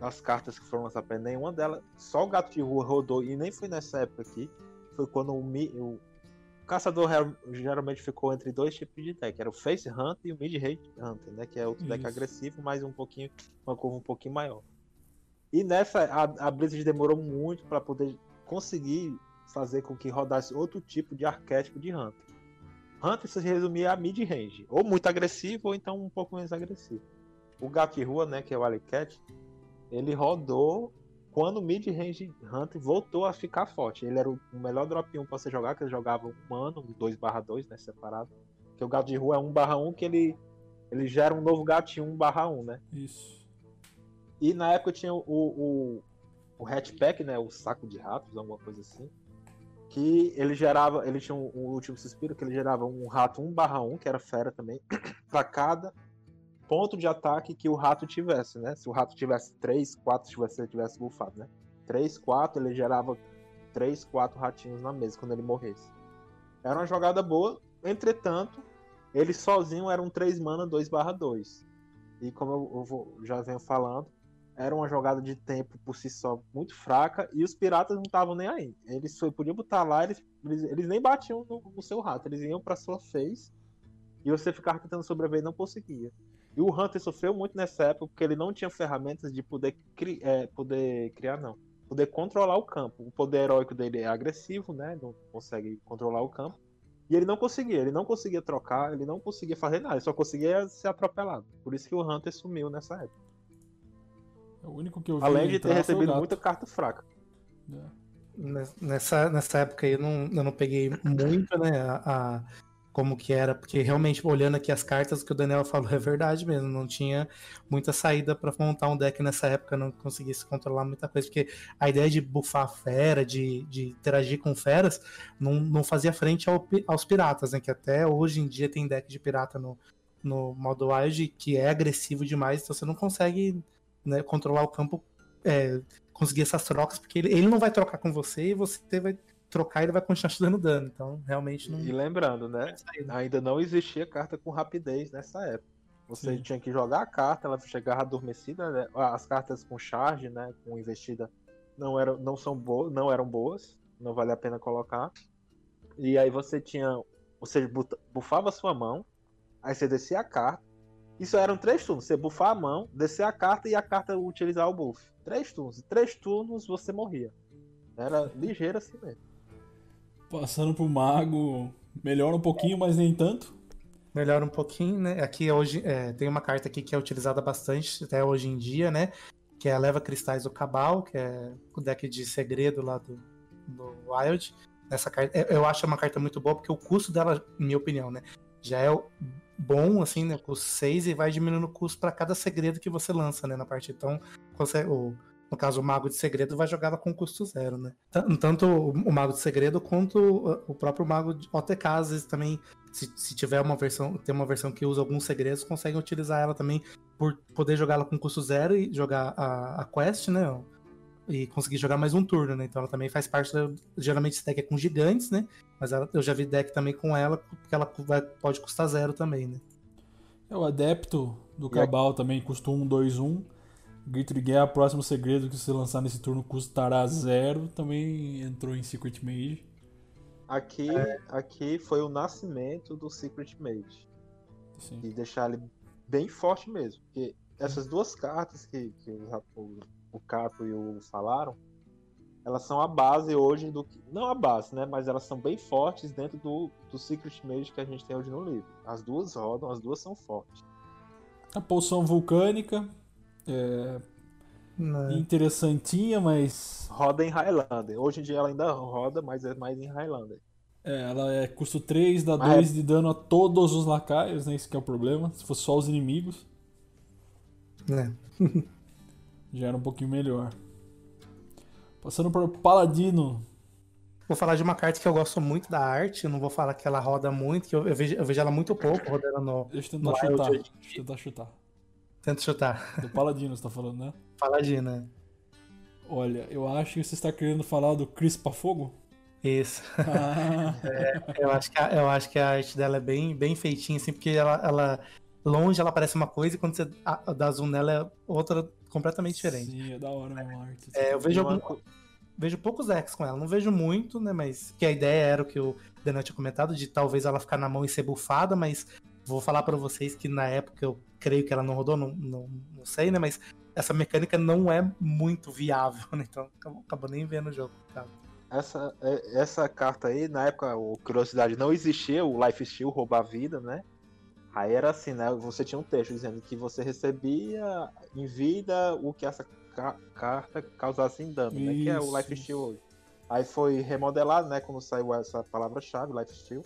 das cartas que foram lançadas nenhuma delas, só o gato de rua rodou, e nem foi nessa época aqui, foi quando o, mi- o caçador geralmente ficou entre dois tipos de deck, era o Face Hunter e o Mid Range Hunter, né? Que é outro deck Isso. agressivo, mas um pouquinho, uma curva um pouquinho maior. E nessa, a, a Blizzard demorou muito para poder conseguir fazer com que rodasse outro tipo de arquétipo de Hunter. Hunter se resumia a mid-range, ou muito agressivo, ou então um pouco menos agressivo. O gato de rua, né, que é o Alicat, ele rodou quando o mid-range Hunter voltou a ficar forte. Ele era o melhor drop 1 pra você jogar, que ele jogava um mano, um 2/2, né, separado. Porque o gato de rua é 1 barra 1 que ele, ele gera um novo gato em 1 barra 1, né? Isso. E na época tinha o, o, o hatchpack, né? O saco de ratos, alguma coisa assim. Que ele gerava, ele tinha um, um último suspiro que ele gerava um rato 1 barra 1, que era fera também, pra cada ponto de ataque que o rato tivesse, né? Se o rato tivesse 3, 4, se você tivesse bufado, né? 3, 4, ele gerava 3, 4 ratinhos na mesa quando ele morresse. Era uma jogada boa, entretanto, ele sozinho era um 3 mana 2 barra 2. E como eu, vou- já venho falando, era uma jogada de tempo por si só muito fraca e os piratas não estavam nem aí. Eles só podiam botar lá, eles, eles, eles nem batiam no, no seu rato, eles iam pra sua face e você ficava tentando sobreviver e não conseguia. E o Hunter sofreu muito nessa época porque ele não tinha ferramentas de poder, cri- é, poder criar, não. Poder controlar o campo. O poder heróico dele é agressivo, né? Não consegue controlar o campo. E ele não conseguia, ele não conseguia trocar, ele não conseguia fazer nada, ele só conseguia ser atropelado. Por isso que o Hunter sumiu nessa época. É o único que eu vi Além de ter recebido muita carta fraca. É. Nessa, nessa época aí eu não, eu não peguei muito, né, a, a- como que era, porque realmente olhando aqui as cartas, o que o Daniel falou é verdade mesmo, não tinha muita saída pra montar um deck nessa época, não conseguisse controlar muita coisa, porque a ideia de bufar fera, de, de interagir com feras, não, não fazia frente ao aos piratas, né, que até hoje em dia tem deck de pirata no, no modo Wild que é agressivo demais, então você não consegue né, controlar o campo é, conseguir essas trocas, porque ele, ele não vai trocar com você e você vai trocar e ele vai continuar te dando dano. Então, realmente não E lembrando, né? Ainda não existia carta com rapidez nessa época. Você Sim. tinha que jogar a carta, ela chegava adormecida, né? As cartas com charge, né? Com investida não eram, não são boas, não eram boas, não vale a pena colocar. E aí você tinha, você bufava sua mão, aí você descia a carta. Isso eram três turnos. Você bufar a mão, descer a carta e a carta utilizar o buff. Três turnos. Em três turnos você morria. Era ligeiro assim mesmo. Passando pro mago, melhora um pouquinho, mas nem tanto. Melhora um pouquinho, né? Aqui hoje é, tem uma carta aqui que é utilizada bastante até hoje em dia, né? Que é a Leva Cristais do Cabal, que é o deck de segredo lá do, do Wild. Essa carta, eu- eu acho uma carta muito boa, porque o custo dela, minha opinião, né? Já é bom, assim, né? Custo 6 e vai diminuindo o custo para cada segredo que você lança, né? Na partida. Então, você, o, no caso, o Mago de Segredo vai jogar ela com custo zero, né? Tan- Tanto o Mago de Segredo quanto o- próprio Mago de OTK, às vezes também se, se tiver uma versão, tem uma versão que usa alguns segredos, conseguem utilizar ela também por poder jogar ela com custo zero e jogar a, a quest, né? E conseguir jogar mais um turno, né? Então ela também faz parte. Da, geralmente esse deck é com gigantes, né? Mas ela- eu já vi deck também com ela, porque ela vai- pode custar zero também, né? É o adepto do Cabal também custa 1, 2, 1. Grito de Guerra, próximo segredo que você lançar nesse turno custará zero. Também entrou em Secret Mage. Aqui, aqui foi o nascimento do Secret Mage. Assim. E deixar ele bem forte mesmo. Porque essas duas cartas que, que o, o, o Capo e o falaram, elas são a base hoje do que. Não a base, né? Mas elas são bem fortes dentro do, do Secret Mage que a gente tem hoje no livro. As duas rodam, as duas são fortes. A poção vulcânica. É Né? interessantinha, mas. Roda em Highlander. Hoje em dia ela ainda roda, mas é mais em Highlander. É, ela é custo 3, dá Mas 2 de dano a todos os lacaios, né? Esse que é o problema. Se fosse só os inimigos, Né? já era um pouquinho melhor. Passando para o Paladino. Vou falar de uma carta que eu gosto muito da arte, eu não vou falar que ela roda muito, que eu, eu vejo, eu vejo ela muito pouco rodando no. Deixa eu tentar chutar. Deixa eu tentar chutar. Tenta chutar. Do Paladino, você tá falando, né? Paladina. Olha, eu acho que você está querendo falar do Crispa Fogo? Isso. Ah, Eu acho que a, eu acho que a arte dela é bem, bem feitinha, assim, porque ela, ela. Longe ela parece uma coisa e quando você a, dá zoom nela é outra completamente diferente. Sim, é da hora mesmo a arte. É, eu vejo, E uma algum- vejo poucos decks com ela, não vejo muito, né? Mas que a ideia era o que o Daniel tinha comentado, de talvez ela ficar na mão e ser bufada, mas vou falar pra vocês que na época eu creio que ela não rodou, não, não, não sei, né? Mas essa mecânica não é muito viável, né? Então acabou, acabou nem vendo o jogo. Tá? Essa, é- essa carta aí, na época, o Curiosidade não existia, o Life Steal roubar a vida, né? Aí era assim, né? Você tinha um texto dizendo que você recebia em vida o que essa ca- carta causasse em dano, né? Que é o Isso, Life isso. Steal hoje. Aí foi remodelado, né? Quando saiu essa palavra-chave, Life Steal.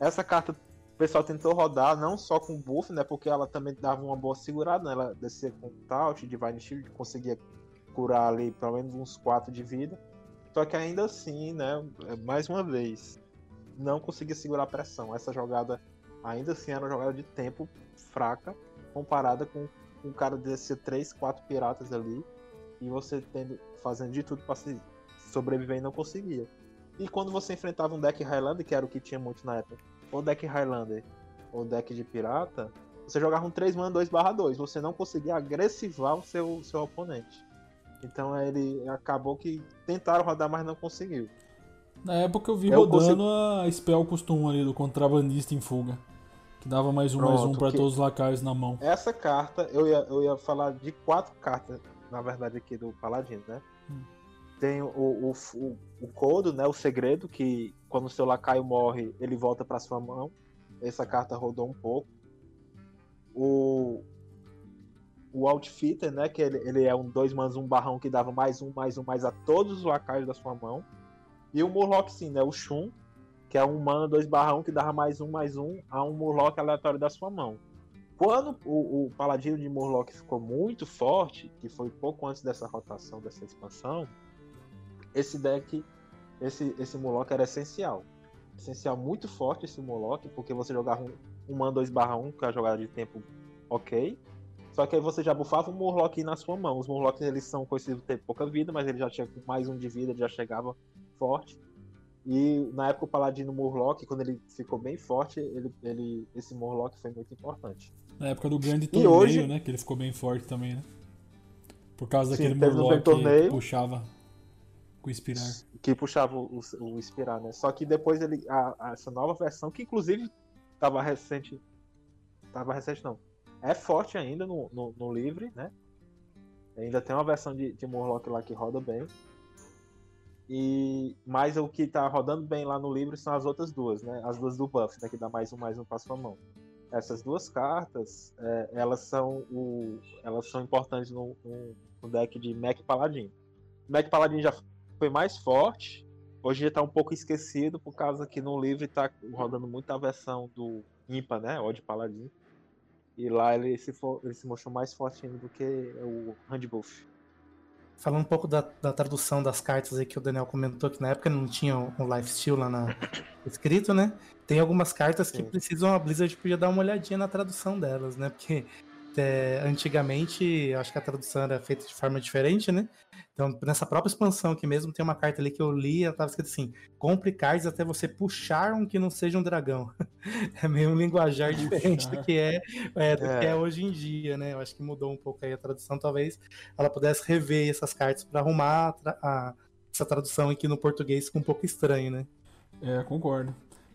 Essa carta pessoal tentou rodar não só com buff, né? Porque ela também dava uma boa segurada, né? Ela descia com Taunt, Divine Shield, conseguia curar ali pelo menos uns 4 de vida. Só que ainda assim, né? Mais uma vez, não conseguia segurar a pressão. Essa jogada ainda assim era uma jogada de tempo fraca comparada com um cara descer 3, 4 piratas ali e você tendo, fazendo de tudo para se sobreviver e não conseguia. E quando você enfrentava um deck Highlander, que era o que tinha muito na época, ou deck Highlander ou deck de pirata, você jogava um 3 mana 2 2, você não conseguia agressivar o seu, seu oponente. Então ele acabou que tentaram rodar, mas não conseguiu. Na época eu vi Eu rodando a Spell Custom ali do contrabandista em fuga. Que dava mais um, mais um Pronto, pra que- todos os lacaios na mão. Essa carta, eu ia, eu ia falar de quatro cartas, na verdade, aqui do Paladino, né? Hum. Tem o, o, o, o Codo, né? O segredo, que quando o seu lacaio morre, ele volta pra sua mão. Essa carta rodou um pouco. O, o Outfitter, né? Que ele, ele é um 2 manos, um barrão que dava mais um, mais um, mais a todos os lacaios da sua mão. E o Murloc, sim, né? O Shun, que é um mana 2 barrão que dava mais um, mais um a um Murloc aleatório da sua mão. Quando o, o Paladino de Murloc ficou muito forte, que foi pouco antes dessa rotação, dessa expansão, esse deck, esse, esse Murloc era essencial. Essencial muito forte esse Murloc, porque você jogava um, um mana 2 barra 1, que é a jogada de tempo ok. Só que aí você já bufava o Murloc na sua mão. Os Murlocs eles são conhecidos por ter pouca vida, mas ele já tinha mais um de vida, ele já chegava forte. E na época o Paladino Murloc, quando ele ficou bem forte, ele, ele, esse Murloc foi muito importante. Na época do grande torneio, hoje- né? Que ele ficou bem forte também, né? Por causa Sim, daquele Murloc grande que puxava com o Inspirar. que puxava o, o Inspirar, né? Só que depois ele. A, a- essa nova versão, que inclusive tava recente. Tava recente não. É forte ainda no, no, no livre, né? Ainda tem uma versão de, de Murloc lá que roda bem. E mas o que tá rodando bem lá no livro são as outras duas, né? As duas do buff, né? Que dá mais um mais um pra sua mão. Essas duas cartas, é, elas são o, elas são importantes no, no, no deck de Mac Paladin. Mac Paladin já foi mais forte. Hoje já tá um pouco esquecido por causa que no livro tá rodando muito a versão do Impa, né? Odd Paladin. E lá ele se, for, ele se mostrou mais forte ainda do que o Handbuff. Falando um pouco da, da tradução das cartas aí que o Daniel comentou, que na época não tinha o lifesteal lá na, escrito, né? Tem algumas cartas que Sim. precisam, a Blizzard podia dar uma olhadinha na tradução delas, né? Porque é, antigamente, eu acho que a tradução era feita de forma diferente, né? Então, nessa própria expansão aqui mesmo, tem uma carta ali que eu li, ela tava escrito assim: compre cards até você puxar um que não seja um dragão. é meio um linguajar diferente do que é, é, do que É. é hoje em dia, né? Eu acho que mudou um pouco aí a tradução, talvez ela pudesse rever essas cartas para arrumar a a- essa tradução aqui no português ficou um pouco estranho, né? É, concordo.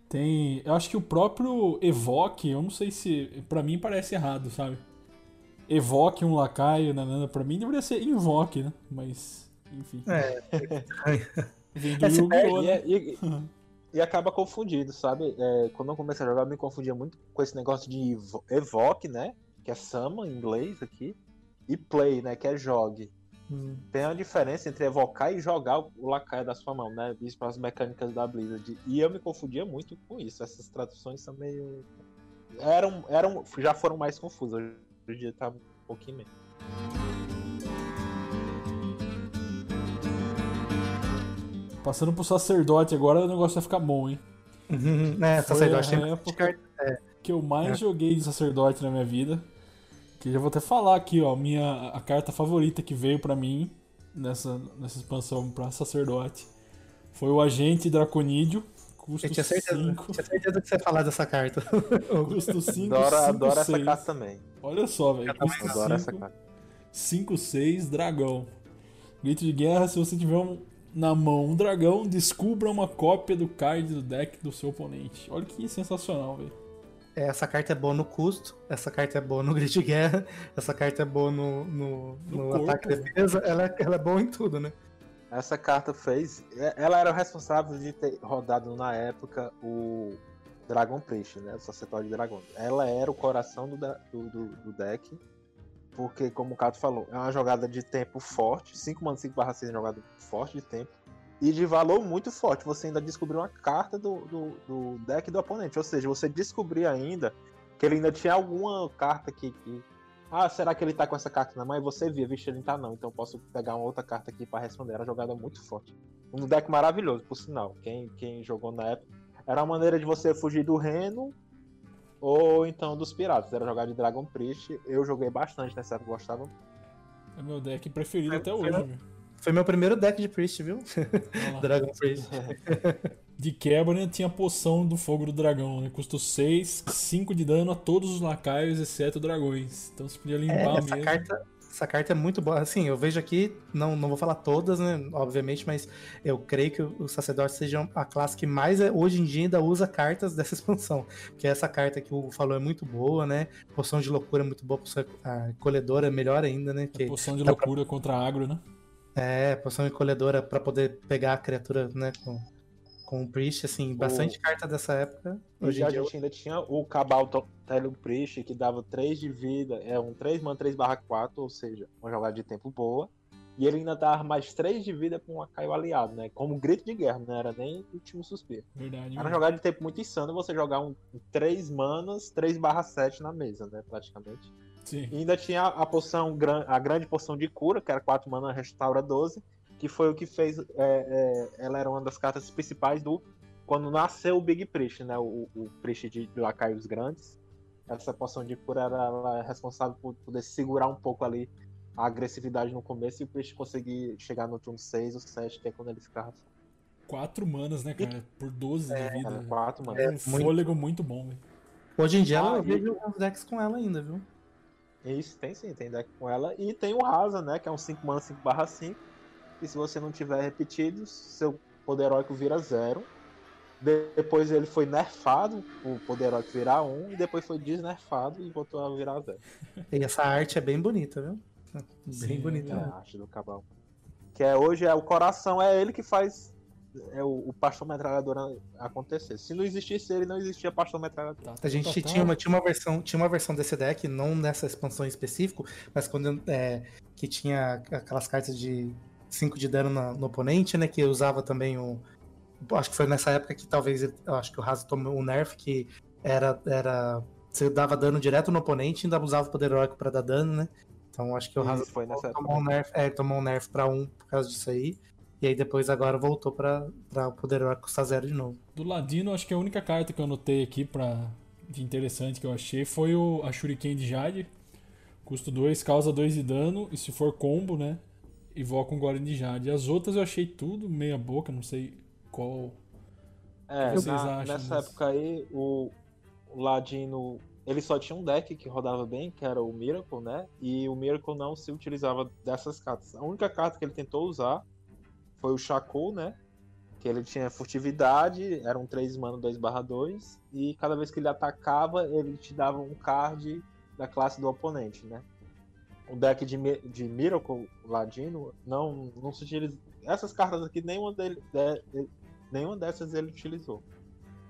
Tem. Eu acho que o próprio Evoque, eu não sei se. Pra mim parece errado, sabe? Evoque um lacaio, nanana, pra mim deveria ser Invoque, né? Mas, enfim. É. Vem do É, Yu-Gi-Oh! E, né? e- e acaba confundido, sabe? É, quando eu comecei a jogar, eu me confundia muito com esse negócio de evo- evoke, né? Que é summon em inglês aqui. E play, né? Que é jogue. Hum. Tem uma diferença entre evocar e jogar o o lacaio da sua mão, né? Isso para as mecânicas da Blizzard. E eu me confundia muito com isso. Essas traduções são meio. Eram, eram, já foram mais confusas. Em dia tá um pouquinho menos. Passando pro sacerdote agora, o negócio vai ficar bom, hein? Uhum. É, Foi sacerdote a tem época- carta. Que eu mais É. joguei de sacerdote na minha vida. Que já vou até falar aqui, ó. Minha, a carta favorita que veio pra mim nessa, nessa expansão pra sacerdote foi o Agente Draconídeo. Custo Eu tinha certeza, 5. tinha certeza que você ia falar dessa carta. Custo 5, Adoro, 5, adoro essa 6. carta também. Olha só, velho. Custo Adoro essa 5, carta. 5, 6, dragão. Grito de guerra, se você tiver um- na mão um dragão, descubra uma cópia do card do deck do seu oponente. Olha que sensacional, velho. É, Essa carta é boa no custo, essa carta é boa no grid de guerra, essa carta é boa no, no, No no corpo, ataque e né? defesa, ela, é- ela é boa em tudo, né? Essa carta fez. é- Ela era responsável de ter rodado na época o Dragon Priest, né? O Sacerdote de Dragão. Ela era o coração do, do, do- do deck. Porque, como o Cato falou, é uma jogada de tempo forte. 5 mana 5 barra 6 é jogada forte de tempo. e de valor muito forte. Você ainda descobriu uma carta do, do, do deck do oponente. Ou seja, você descobria ainda que ele ainda tinha alguma carta que, que. Ah, será que ele tá com essa carta na mão? E você via, vixe, ele tá não. Então eu posso pegar uma outra carta aqui para responder. Era uma jogada muito forte. Um deck maravilhoso, por sinal. Quem, quem jogou na época. Era uma maneira de você fugir do Reno ou então dos piratas. Era jogar de Dragon Priest. Eu joguei bastante nessa época, gostava. É meu deck preferido Foi- até foi hoje, viu? Foi meu primeiro deck de Priest, viu? Dragon Priest. De quebra, né, tinha a poção do fogo do dragão, né? Custo 6, 5 de dano a todos os lacaios, exceto dragões. Então você podia É, limpar essa, mesmo. carta, essa carta é muito boa. Assim, eu vejo aqui, não, não vou falar todas, né? Obviamente, mas eu creio que os sacerdotes sejam a classe que mais é- hoje em dia ainda usa cartas dessa expansão. Porque essa carta que o Hugo falou é muito boa, né? Poção de loucura é muito boa, poção a colhedora é melhor ainda, né? Que, Poção de dá pra- loucura contra agro, né? É, poção encolhedora pra poder pegar a criatura, né, com, com o Priest, assim, bastante carta dessa época. Hoje a gente ainda tinha o Cabal Telum Priest, que dava 3 de vida, é um 3 man 3 barra 4, ou seja, uma jogada de tempo boa. E ele ainda dava mais 3 de vida com um Acaio aliado, né? Como grito de guerra, não era nem último suspiro. Verdade. Era uma jogada de tempo muito insano você jogar um 3 manas, 3 barra 7 na mesa, né? Praticamente. Sim. E ainda tinha a poção, a grande poção de cura, que era 4 mana, restaura 12, que foi o que fez. é, é, ela era uma das cartas principais do. Quando nasceu o Big Priest, né? O, o Priest de, de Lacaios Grandes. Essa poção de cura era ela é responsável por poder segurar um pouco ali a agressividade no começo e o Priest conseguir chegar no turno 6 ou 7, que é quando ele ficava. 4 manas, né, cara? Por 12 de Era vida. 4 mana. É um muito- fôlego muito bom, velho. hoje em dia Ah, eu e- vejo uns decks com ela ainda, viu? Isso, tem sim, tem deck com ela. E tem o Rasa, né? Que é um 5 mana 5 barra 5. E se você não tiver repetidos, seu poder heróico vira zero. De- Depois ele foi nerfado, o poder heróico virar 1, e depois foi desnerfado e voltou a virar zero. E essa arte é bem bonita, viu? Bem Sim, bonita. é né? A arte do Cabal. Que é hoje é o coração, é ele que faz é o, o pastor metralhadora acontecer. Se não existisse ele, não existia pastor metralhadora. Tá, A gente tá, tá. tinha uma, tinha, uma versão, tinha uma versão desse deck, não nessa expansão em específico, mas quando é, que tinha aquelas cartas de 5 de dano na- no oponente, né? Que usava também o. Acho que foi nessa época que talvez acho que o Razo tomou um nerf que era. era você dava dano direto no oponente e ainda usava o poder heróico pra dar dano, né? Então acho que o Razo Isso, foi nessa tomou um época. nerf, é, tomou um nerf pra um por causa disso aí. E aí depois agora voltou pra, pra o poder heróico custar zero de novo. Do Ladino, acho que a única carta que eu anotei aqui pra... de interessante que eu achei foi o a Shuriken de Jade. Custo 2, causa 2 de dano, e se for combo, né? Invoca um Golem de Jade. As outras eu achei tudo meia boca, não sei qual. É, que vocês na- acham nessa disso? época aí, o, o Ladino, ele só tinha um deck que rodava bem, que era o Miracle, né? E o Miracle não se utilizava dessas cartas. A única carta que ele tentou usar foi o Shaco, né? Que ele tinha furtividade, era um 3 mana 2 2 e cada vez que ele atacava, ele te dava um card da classe do oponente, né? O deck de, de Miracle Ladino não, não se utiliza. Essas cartas aqui, nenhuma, dele, de- nenhuma dessas ele utilizou.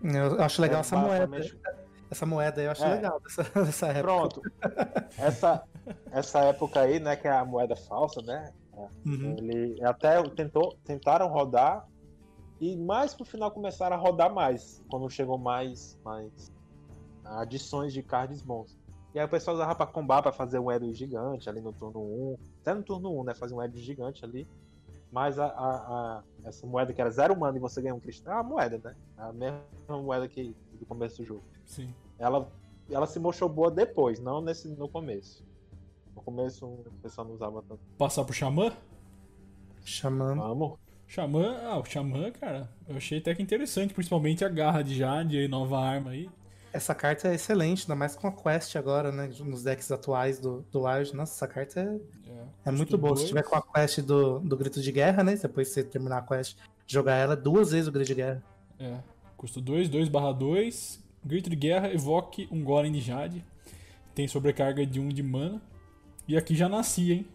Eu acho legal É, essa moeda. Essa moeda aí eu acho É. legal dessa, dessa época. Pronto. Essa, essa época aí, né, que é a moeda falsa, né? Uhum. Ele até tentou, tentaram rodar e mais pro final começaram a rodar mais, quando chegou mais, mais adições de cards bons. E aí o pessoal usava pra combar, pra fazer um Edo gigante ali no turno 1. Até no turno 1, né? Fazer um Edo gigante ali. Mas a, a- a- essa moeda que era zero mana e você ganha um cristal, é a moeda, né? A mesma moeda que do começo do jogo. Sim. Ela, ela se mostrou boa depois, não nesse, no começo. No começo o pessoal não usava tanto. Passar pro Xamã? Chamando. Vamos. Xamã, ah, o Xamã, cara, eu achei até que interessante, principalmente a garra de Jade e nova arma aí. Essa carta é excelente, ainda mais com a quest agora, né? Nos decks atuais do, do Wild. Nossa, essa carta é, É, é muito boa. Se dois. tiver com a quest do, do Grito de Guerra, né? Depois você terminar a quest, jogar ela duas vezes o Grito de Guerra. É, custo 2, 2 barra 2. Grito de guerra, evoque um Golem de Jade. Tem sobrecarga de 1 um de mana. E aqui já nascia, hein?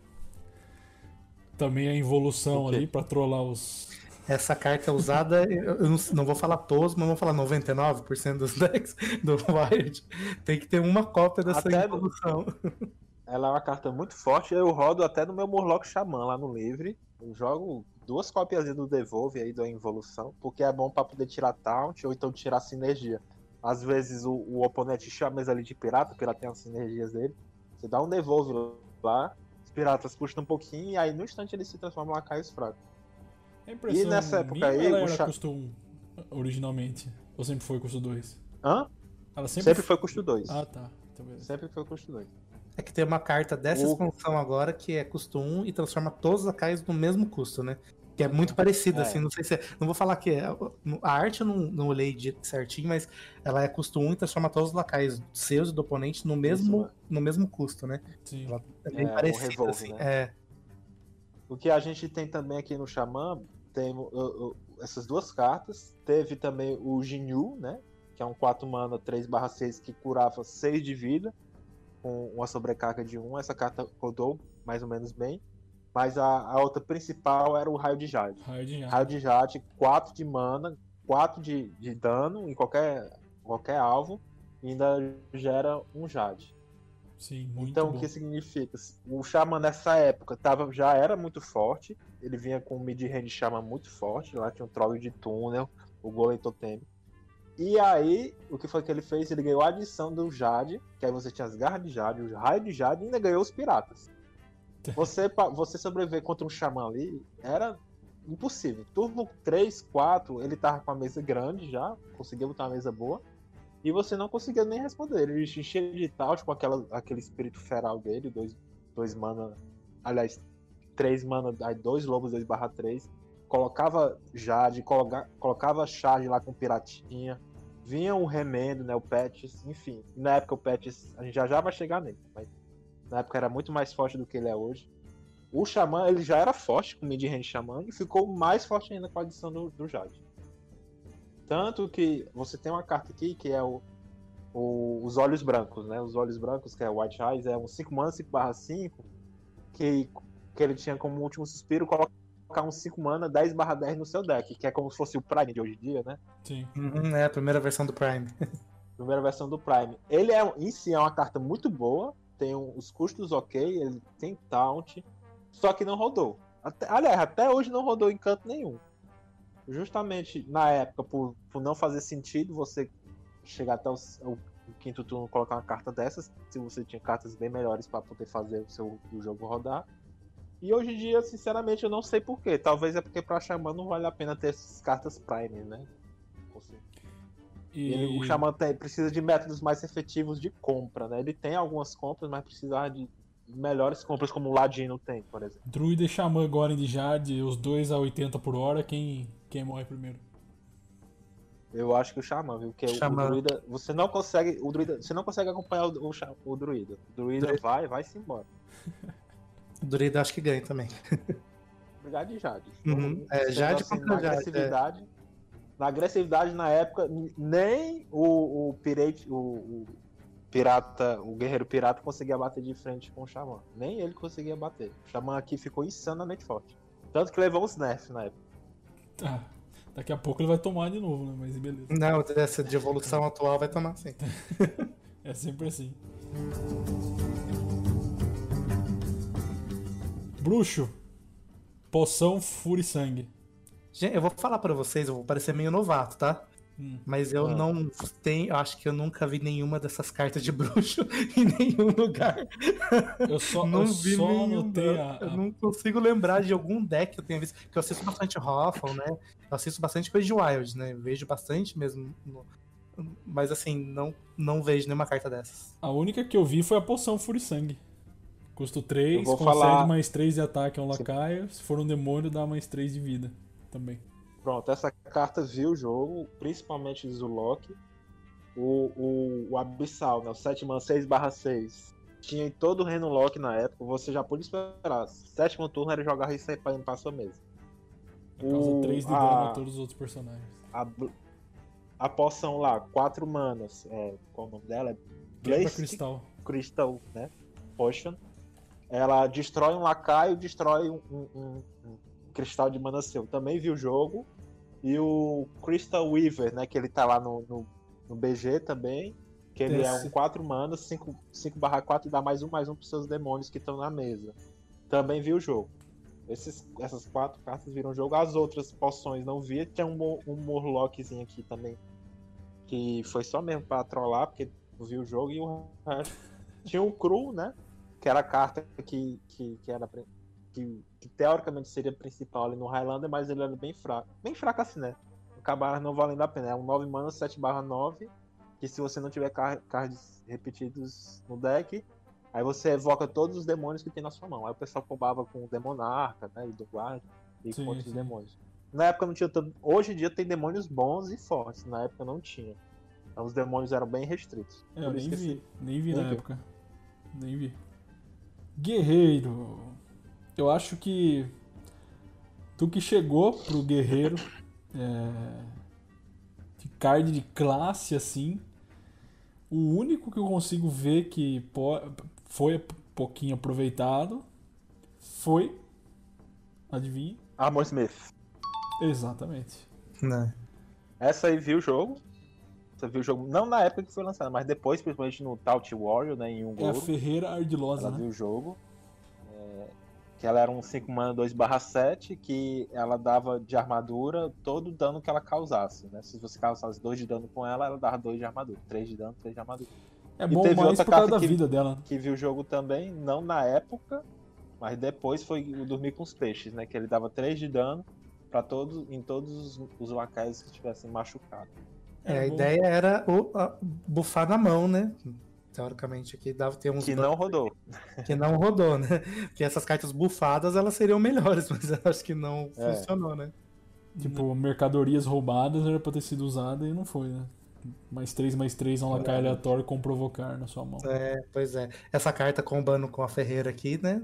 Também a involução ali pra trollar os. Essa carta é usada, eu não, não vou falar todos, mas vou falar 99% dos decks do Wild. Tem que ter uma cópia dessa Até evolução. Ela é uma carta muito forte. Eu rodo até no meu Murloc Xamã lá no livre. Eu jogo duas cópias do Devolve aí da Involução, porque é bom pra poder tirar taunt ou então tirar sinergia. Às vezes o, o oponente chama ele ali de pirata, o pirata tem as sinergias dele. Você dá um Devolve lá, os piratas custam um pouquinho e aí no instante ele se transforma em lacaios fracos. É impressão E nessa época minha, aí, ela era cha- custo 1 originalmente? Ou sempre foi custo 2? Hã? Ela sempre, Sempre foi custo 2. Ah, tá. Então. Sempre foi custo 2. É que tem uma carta dessa O- expansão agora que é custo 1 e transforma todos os lacaios no mesmo custo, né? Que é muito parecido, É. assim, não sei se é, Não vou falar que é. A arte eu não, não olhei de- certinho, mas ela é custo 1 e transforma todos os lacaios seus e do oponente no mesmo, Isso, no mesmo custo, né? Sim. Ela é bem É, o parecida, revolve, assim. né? É. O que a gente tem também aqui no Xamã, tem uh, uh, essas duas cartas. Teve também o Jinyu, né? Que é um 4 mana 3/6 que curava 6 de vida, com uma sobrecarga de 1. Essa carta rodou mais ou menos bem. Mas a, a outra principal era o Raio de Jade. Raio de Raio Jade. de Jade, 4 de mana, 4 de, de dano em qualquer, qualquer alvo, e ainda gera um Jade. Sim, muito Então, bom. o que significa? O Xamã nessa época tava, já era muito forte. Ele vinha com um mid-range Xamã muito forte. Lá tinha um troll de túnel, o Golem Totem. E aí, o que foi que ele fez? Ele ganhou a adição do Jade, que aí você tinha as garras de Jade, o raio de Jade e ainda ganhou os piratas. Você, você sobreviver contra um Xamã ali era impossível. Turno 3, 4, ele tava com a mesa grande já, conseguia botar uma mesa boa. E você não conseguia nem responder. Ele enchia de taut com aquela, aquele espírito feral dele, dois, dois mana. Aliás, três mana, aí dois lobos 2 barra 3. Colocava Jade, coloca, colocava charge lá com piratinha. Vinha um remendo, né? O Patches, enfim. Na época o Patches, a gente já já vai chegar nele, mas na época era muito mais forte do que ele é hoje. O Xamã, ele já era forte com o mid-range Xamã e ficou mais forte ainda com a adição do, do Jade. Tanto que você tem uma carta aqui que é o, o- os Olhos Brancos, né? Os Olhos Brancos, que é o White Eyes, é um 5 mana 5 barra 5, que, que ele tinha como último suspiro colocar um 5 mana 10 barra 10 no seu deck, que é como se fosse o Prime de hoje em dia, né? Sim. Uhum, é a primeira versão do Prime. Primeira versão do Prime. Ele é, em si é uma carta muito boa, tem um- os custos ok, ele tem taunt, só que não rodou. Até, aliás, até hoje não rodou em canto nenhum. Justamente na época, por, por não fazer sentido você chegar até o, o quinto turno e colocar uma carta dessas, se você tinha cartas bem melhores para poder fazer o seu o jogo rodar. E hoje em dia, sinceramente, eu não sei porquê. Talvez é porque pra Xamã não vale a pena ter essas cartas Prime, né? E ele- o Xamã tem- precisa de métodos mais efetivos de compra, né? Ele tem algumas compras, mas precisa de melhores compras, como o Ladino tem, por exemplo. Druida e Xamã Goren de Jade, os dois a 80 por hora, quem, quem morre primeiro? Eu acho que o Xamã, viu? Porque o- Xamã. o Druida. Você não consegue. O Druida. Você não consegue acompanhar o, o, o Druida. O Druida Druida. vai, vai-se embora. O Druida acho que ganha também. Obrigado de Jade. Uhum. É, sendo Jade assim, contra na Jade, é. agressividade. Na agressividade na época, nem o, o pirate, o, o pirata, o guerreiro pirata conseguia bater de frente com o Xamã. Nem ele conseguia bater. O Xamã aqui ficou insanamente forte. Tanto que levou uns nerfs na época. Ah, daqui a pouco ele vai tomar de novo, né? Mas beleza. Não, essa de evolução atual vai tomar sim. É sempre assim. Bruxo. Poção Fúria e Sangue. Gente, eu vou falar pra vocês, eu vou parecer meio novato, tá? Hum. Mas eu Ah. não tenho, eu acho que eu nunca vi nenhuma dessas cartas de bruxo em nenhum lugar. Eu só, não eu vi só nenhum. não. a, Eu não consigo lembrar de algum deck que eu tenha visto. Que eu assisto bastante Hoffle, né? Eu assisto bastante coisa de Wild, né? Eu vejo bastante mesmo. no- Mas assim, não, não vejo nenhuma carta dessas. a única que eu vi foi a Poção Fúria e Sangue. Custo 3, Eu vou concede falar- mais 3 de ataque a um lacaio. Se for um demônio, dá mais 3 de vida também. Pronto, essa carta viu o jogo, principalmente o Zulok. O, o, o Abissal, né? O 7 man 6 barra 6. Tinha em todo o Reno Lock na época, você já pôde esperar. Sétimo turno era jogar isso aí pra limpar sua mesa. Causa O- 3 de a- dano a todos os outros personagens. A, a poção lá, 4 manas. É, qual o nome dela? É Blaze cristal. Crystal, né? Potion. Ela destrói um lacaio, destrói um, um- um- cristal de mana seu. Também viu o jogo. E o Crystal Weaver, né? Que ele tá lá no, no, no BG também. Que ele é Esse. um 4 manas, 5, 5 barra 4 e dá mais um mais um pros seus demônios que estão na mesa. Também viu o jogo. Esses, essas quatro cartas viram jogo. As outras poções não via. Tinha um, um Morlockzinho aqui também. Que foi só mesmo pra trollar, porque eu vi o jogo e o resto. Tinha o Cru, né? Que era a carta que, que, que era. Que, que teoricamente seria principal ali no Highlander, mas ele era bem fraco. Bem fraco assim, né? Acabaram não valendo a pena. É um 9 mana, 7 barra 9. Que se você não tiver car- cards repetidos no deck, Aí você evoca todos os demônios que tem na sua mão. Aí o pessoal combava com o Demonarca, né? E do guarda e Sim, com outros sim. demônios. Na época não tinha tanto. Hoje em dia tem demônios bons e fortes. Na época não tinha. Então os demônios eram bem restritos. É, eu nem vi. Nem vi Nem na vi. época. Nem vi. Guerreiro. Eu acho que. Tu que chegou pro guerreiro. é, de card de classe assim. O único que eu consigo ver que po- foi um pouquinho aproveitado foi. Adivinha? Armor Smith. Exatamente. Né? Essa aí viu o jogo. Você viu o jogo. Não na época que foi lançado, mas depois, principalmente no Tout Warrior, né? Em um É a gol. Ferreira Ardilosa, Ela né? viu o jogo. É, que ela era um 5 mana 2 7 que ela dava de armadura todo o dano que ela causasse. Né? Se você causasse 2 de dano com ela, ela dava 2 de armadura. 3 de dano, 3 de armadura. É E bom teve mais outra por causa da que- vida dela. né? Que viu o jogo também, não na época, mas depois foi o Dormir com os Peixes, né? Que ele dava 3 de dano para todos, em todos os, os lacaios que estivessem machucados. É, a ideia era o, a- bufar na mão, né? Teoricamente aqui dava ter uns Que não rodou. que não rodou, né? Porque essas cartas bufadas elas seriam melhores, mas eu acho que não É. funcionou, né? Tipo, mercadorias roubadas era pra ter sido usada e não foi, né? Mais 3, mais 3 um lacaio aleatório com provocar na sua mão. É, pois é. Essa carta combando com a Ferreira aqui, né?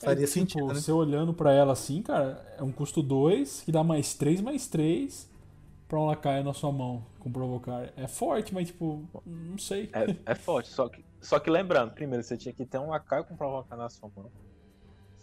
Faria É, tipo, sentido, né? você olhando pra ela assim, cara, é um custo 2 que dá mais 3, mais 3 pra um lacaio na sua mão com provocar. É forte, mas tipo, não sei. É, é forte. Só que, só que lembrando, primeiro, você tinha que ter um lacaio com provocar na sua mão.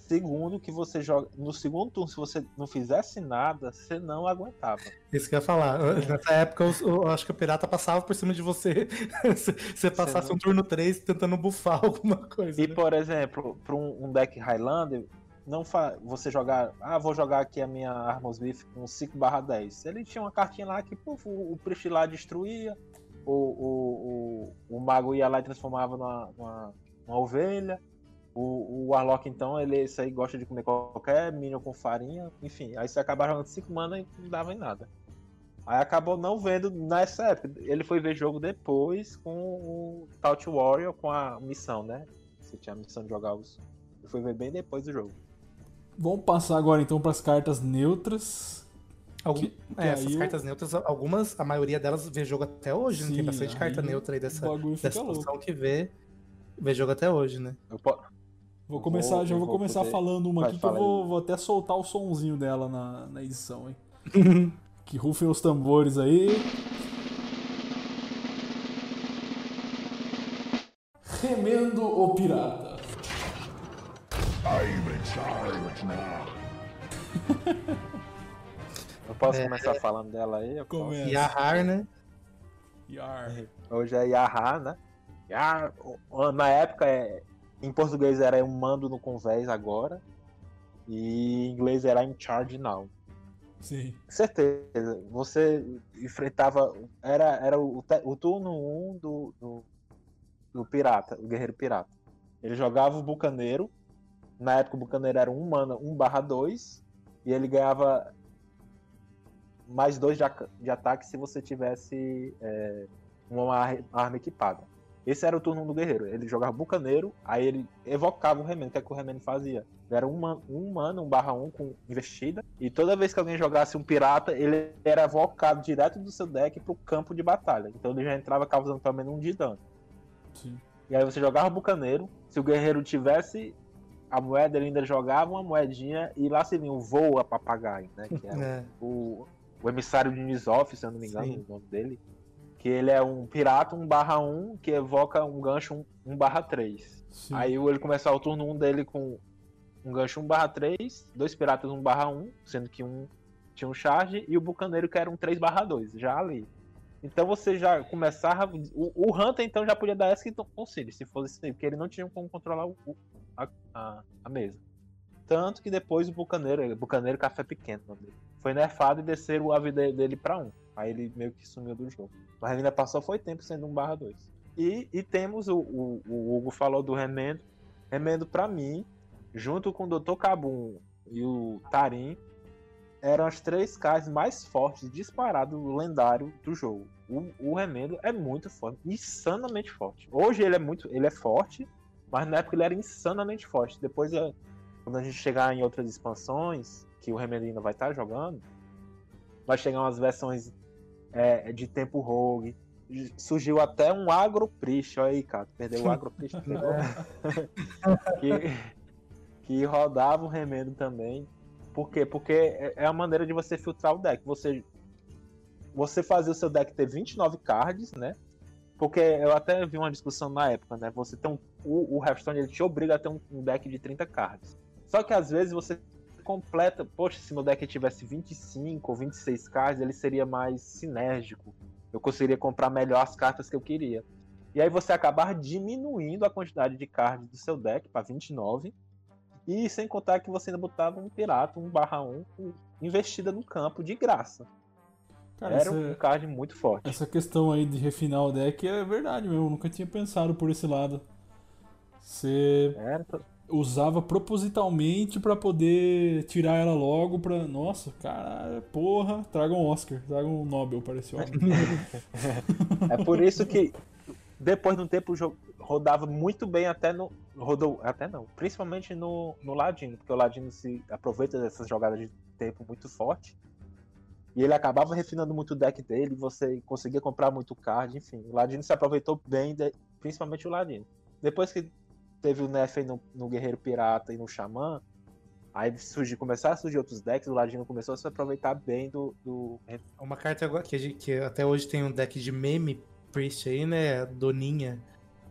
Segundo, que você joga. No segundo turno, se você não fizesse nada, você não aguentava. Isso que eu ia falar. É. Nessa época, eu, eu acho que o pirata passava por cima de você. se você passasse não- um turno 3 tentando bufar alguma coisa. E, né? por exemplo, para um, um deck Highlander, não você jogar. Ah, vou jogar aqui a minha Armosmith com 5 10. Ele tinha uma cartinha lá que puf, o, o Priest lá destruía, o, o, o, o Mago ia lá e transformava numa, numa, numa ovelha. O, o Warlock, então, ele esse aí gosta de comer qualquer minion com farinha. Enfim, aí você acaba jogando 5 mana e não dava em nada. Aí acabou não vendo nessa época. Ele foi ver jogo depois com o Tout Warrior, com a missão, né? Você tinha a missão de jogar os. Ele foi ver bem depois do jogo. Vamos passar agora então pras cartas neutras. Algum- que- é, que essas o- cartas neutras, algumas, a maioria delas vê jogo até hoje, né? Tem Sim, bastante carta neutra aí dessa, dessa função que vê, vê jogo até hoje, né? Eu po- Vou Eu começar, vou- já eu vou vou começar poder- falando uma Vai, aqui que eu vou, vou até soltar o sonzinho dela na, na edição, hein? que rufem os tambores aí. Remendo o pirata. Eu posso É. começar falando dela aí? Eu posso? Começa. E a Har, né? Yar. Hoje é Yaha, né? Yah, o- na época, é, em português era um mando no convés agora. E em inglês era in charge now. Sim. Certeza. Você enfrentava. Era, era o, te- o turno 1 um do, do, do pirata, o guerreiro pirata. Ele jogava o bucaneiro. Na época o bucaneiro era um mana 1 barra 2. E ele ganhava mais 2 de, de ataque se você tivesse é, uma ar- arma equipada. Esse era o turno 1 do guerreiro. Ele jogava bucaneiro, aí ele evocava o remendo. O que, é que o remendo fazia? Era um, man- um mana, um barra 1 com investida. E toda vez que alguém jogasse um pirata, ele era evocado direto do seu deck pro campo de batalha. Então ele já entrava causando pelo menos um de dano. Sim. E aí você jogava o bucaneiro. Se o guerreiro tivesse a moeda, ele ainda jogava uma moedinha e lá se vinha o voa papagaio, né? Que é É. o, o emissário de Nisoff, se eu não me engano, Sim. o nome dele. Que ele é um pirata 1 barra 1 que evoca um gancho 1 barra 3. Sim. Aí ele começar o turno 1 dele com um gancho 1 barra 3, dois piratas 1 barra 1, sendo que um tinha um charge, e o bucaneiro que era um 3 barra 2, já ali. Então você já começava. O, o Hunter então já podia dar essa com o Sirius, se fosse isso porque ele não tinha como controlar o- o- a, a, a mesa. Tanto que depois o Bucaneiro, Bucaneiro Café Pequeno, o nome dele, foi nerfado e desceram a vida dele pra 1. Aí ele meio que sumiu do jogo. Mas ainda passou foi tempo sendo 1 barra 2. E, e temos o, o, o Hugo falou do Remendo. Remendo pra mim, junto com o Dr. Cabum e o Tarim, eram as três cards mais fortes, disparado lendário do jogo. O, o Remendo é muito forte, insanamente forte. Hoje ele é muito, ele é forte, mas na época ele era insanamente forte. Depois, é, quando a gente chegar em outras expansões, que o Remendo ainda vai estar jogando, vai chegar umas versões é, de tempo rogue. Surgiu até um agropriest, olha aí, cara. Perdeu o agropriest. que, que rodava o remendo também. Por quê? Porque é é a maneira de você filtrar o deck. Você, você fazia o seu deck ter 29 cards, né? Porque eu até vi uma discussão na época, né? Você tem um, o, o Hearthstone ele te obriga a ter um, um deck de 30 cards. Só que às vezes você completa. Poxa, se meu deck tivesse 25 ou 26 cards, ele seria mais sinérgico. Eu conseguiria comprar melhor as cartas que eu queria. E aí você acabar diminuindo a quantidade de cards do seu deck para 29. E sem contar que você ainda botava um pirata, um barra 1, investida no campo de graça. Cara, Era essa, um card muito forte. essa questão aí de refinar o deck é verdade mesmo. Eu nunca tinha pensado por esse lado. Você Era, usava propositalmente pra poder tirar ela logo pra. Nossa, cara, porra, traga um Oscar, traga um Nobel para esse homem. É por isso que depois de um tempo o jogo rodava muito bem até no. Rodou. Até não. Principalmente no, no Ladino, porque o Ladino se aproveita dessas jogadas de tempo muito forte. E ele acabava refinando muito o deck dele, você conseguia comprar muito card, enfim. O Ladino se aproveitou bem, de- principalmente o Ladino. Depois que teve o nerf aí no, no Guerreiro Pirata e no Xamã, aí surgiu, começaram a surgir outros decks, o Ladino começou a se aproveitar bem do, do Uma carta agora que, a gente- que até hoje tem um deck de meme Priest aí, né? Doninha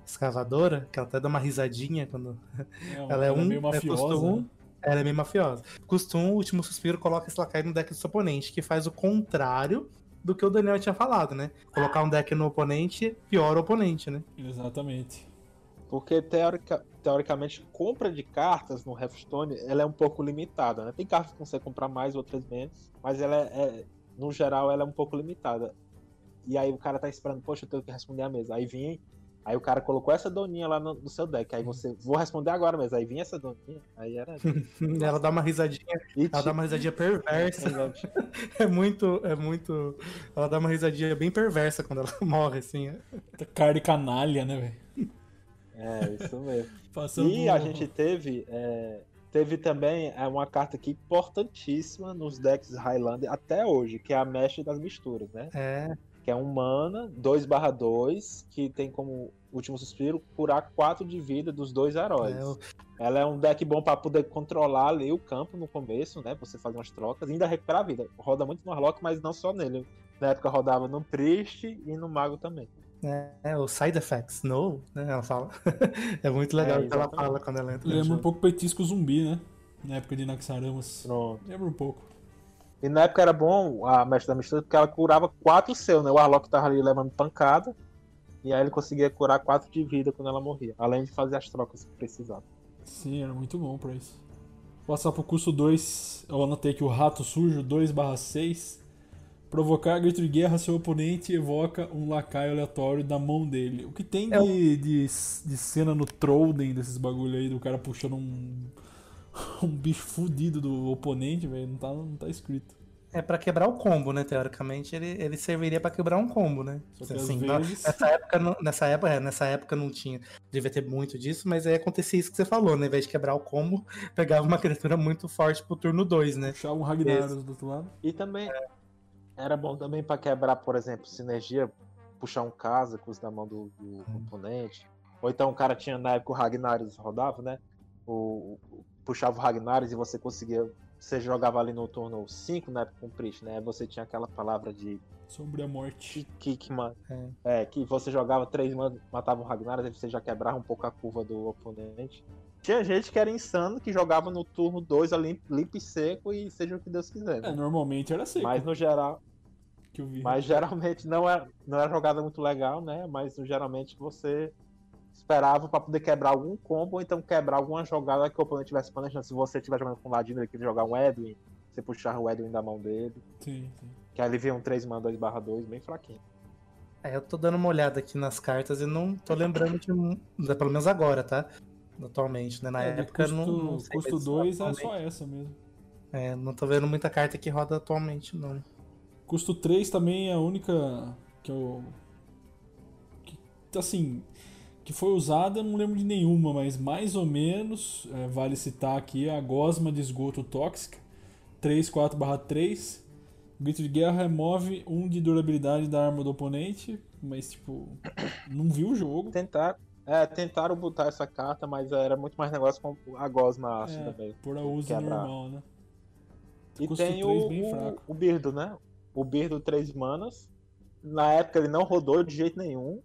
escavadora, que ela até dá uma risadinha quando. Ela é um, meio é mafiosa. custo um. Ela é meio mafiosa. Custo 1, último suspiro, coloca esse lacai no deck do seu oponente, que faz o contrário do que o Daniel tinha falado, né? Colocar um deck no oponente piora o oponente, né? Exatamente. Porque teórica, teoricamente, compra de cartas no Hearthstone ela é um pouco limitada, né? Tem cartas que você comprar mais, outras menos, mas ela é, é- no geral, ela é um pouco limitada. E aí o cara tá esperando, poxa, eu tenho que responder a mesa. Aí vinha, aí o cara colocou essa doninha lá no, no seu deck. Aí você, vou responder agora mesmo. Aí vinha essa doninha, aí era. Ela dá uma risadinha, E ela dá uma risadinha perversa. É muito, é muito. Ela dá uma risadinha bem perversa quando ela morre, assim. Cara de canalha, né, velho? É, isso mesmo. Passando E a gente teve. é, teve também é, uma carta aqui importantíssima nos decks Highlander até hoje, que é a Mesh das Misturas, né? É, Que é um mana 2/2, que tem como último suspiro curar 4 de vida dos dois heróis. é, Ela é um deck bom pra poder controlar ali o campo no começo, né? Você faz umas trocas ainda recuperar a vida. Roda muito no Harlock, mas não só nele. Na época rodava no Priest e no Mago também. é, o side effects, no, né? Ela fala. é muito legal É, o que ela fala quando ela entra no Lembra um pouco Petisco Zumbi, né? Na época de Naxaramas. Pronto. Lembra um pouco. E na época era bom a mestre da mistura porque ela curava 4 seu, né? O Warlock tava ali levando pancada. E aí ele conseguia curar 4 de vida quando ela morria. Além de fazer as trocas que precisava. Sim, era muito bom pra isso. Passar pro curso 2, eu anotei aqui o Rato Sujo 2/6. Provocar grito de guerra, seu oponente evoca um lacaio aleatório da mão dele. O que tem É de, de, de cena no Trollden desses bagulho aí, do cara puxando um, um bicho fudido do oponente, velho, não tá, não tá escrito. É pra quebrar o combo, né? Teoricamente, ele, ele serviria pra quebrar um combo, né? Só que Assim, vezes- nessa, época, não- nessa, época, é, nessa época não tinha. Devia ter muito disso, mas aí acontecia isso que você falou, né? Ao invés de quebrar o combo, pegava uma criatura muito forte pro turno 2, né? Puxar um Ragnaros do outro lado. E também era bom também pra quebrar, por exemplo, sinergia, puxar um casa com os da mão do, do oponente. Ou então o cara tinha na época o Ragnaros rodava, né? O, o- puxava o Ragnaros e você conseguia. Você jogava ali no turno 5, na época com o Priest, né? Você tinha aquela palavra de Sobre a morte. que, que, É. é, que você jogava três matava o Ragnaros, aí você já quebrava um pouco a curva do oponente. Tinha gente que era insano, que jogava no turno 2 ali limpo e seco e seja o que Deus quiser. né? É, normalmente era seco Mas no geral, que eu vi. mas geralmente não é, não é jogada muito legal, né? Mas geralmente você esperava pra poder quebrar algum combo, ou então quebrar alguma jogada que o oponente tivesse planejando. Se você estiver jogando com o Ladino, ele queria jogar um Edwin, você puxar o Edwin da mão dele. Sim, sim. Que aí ele via um 3 mana 2 barra 2, bem fraquinho. É, eu tô dando uma olhada aqui nas cartas e não tô lembrando de. um- Pelo menos agora, tá? Atualmente, né? Na É, época custo, não. não custo mas 2 é só essa mesmo. É, não tô vendo muita carta que roda atualmente, não. Custo 3 também é a única que eu. Que, assim. Que foi usada, eu não lembro de nenhuma, mas mais ou menos, é, vale citar aqui a Gosma de esgoto tóxica, 3, 4 3. Grito de guerra remove 1 de durabilidade da arma do oponente, mas tipo, não viu o jogo. Tentar, é, tentaram botar essa carta, mas era muito mais negócio com a Gosma ácida É, também. por a uso normal, né? E Custo tem o, o Birdo, né? O Birdo 3 manas. Na época ele não rodou de jeito nenhum.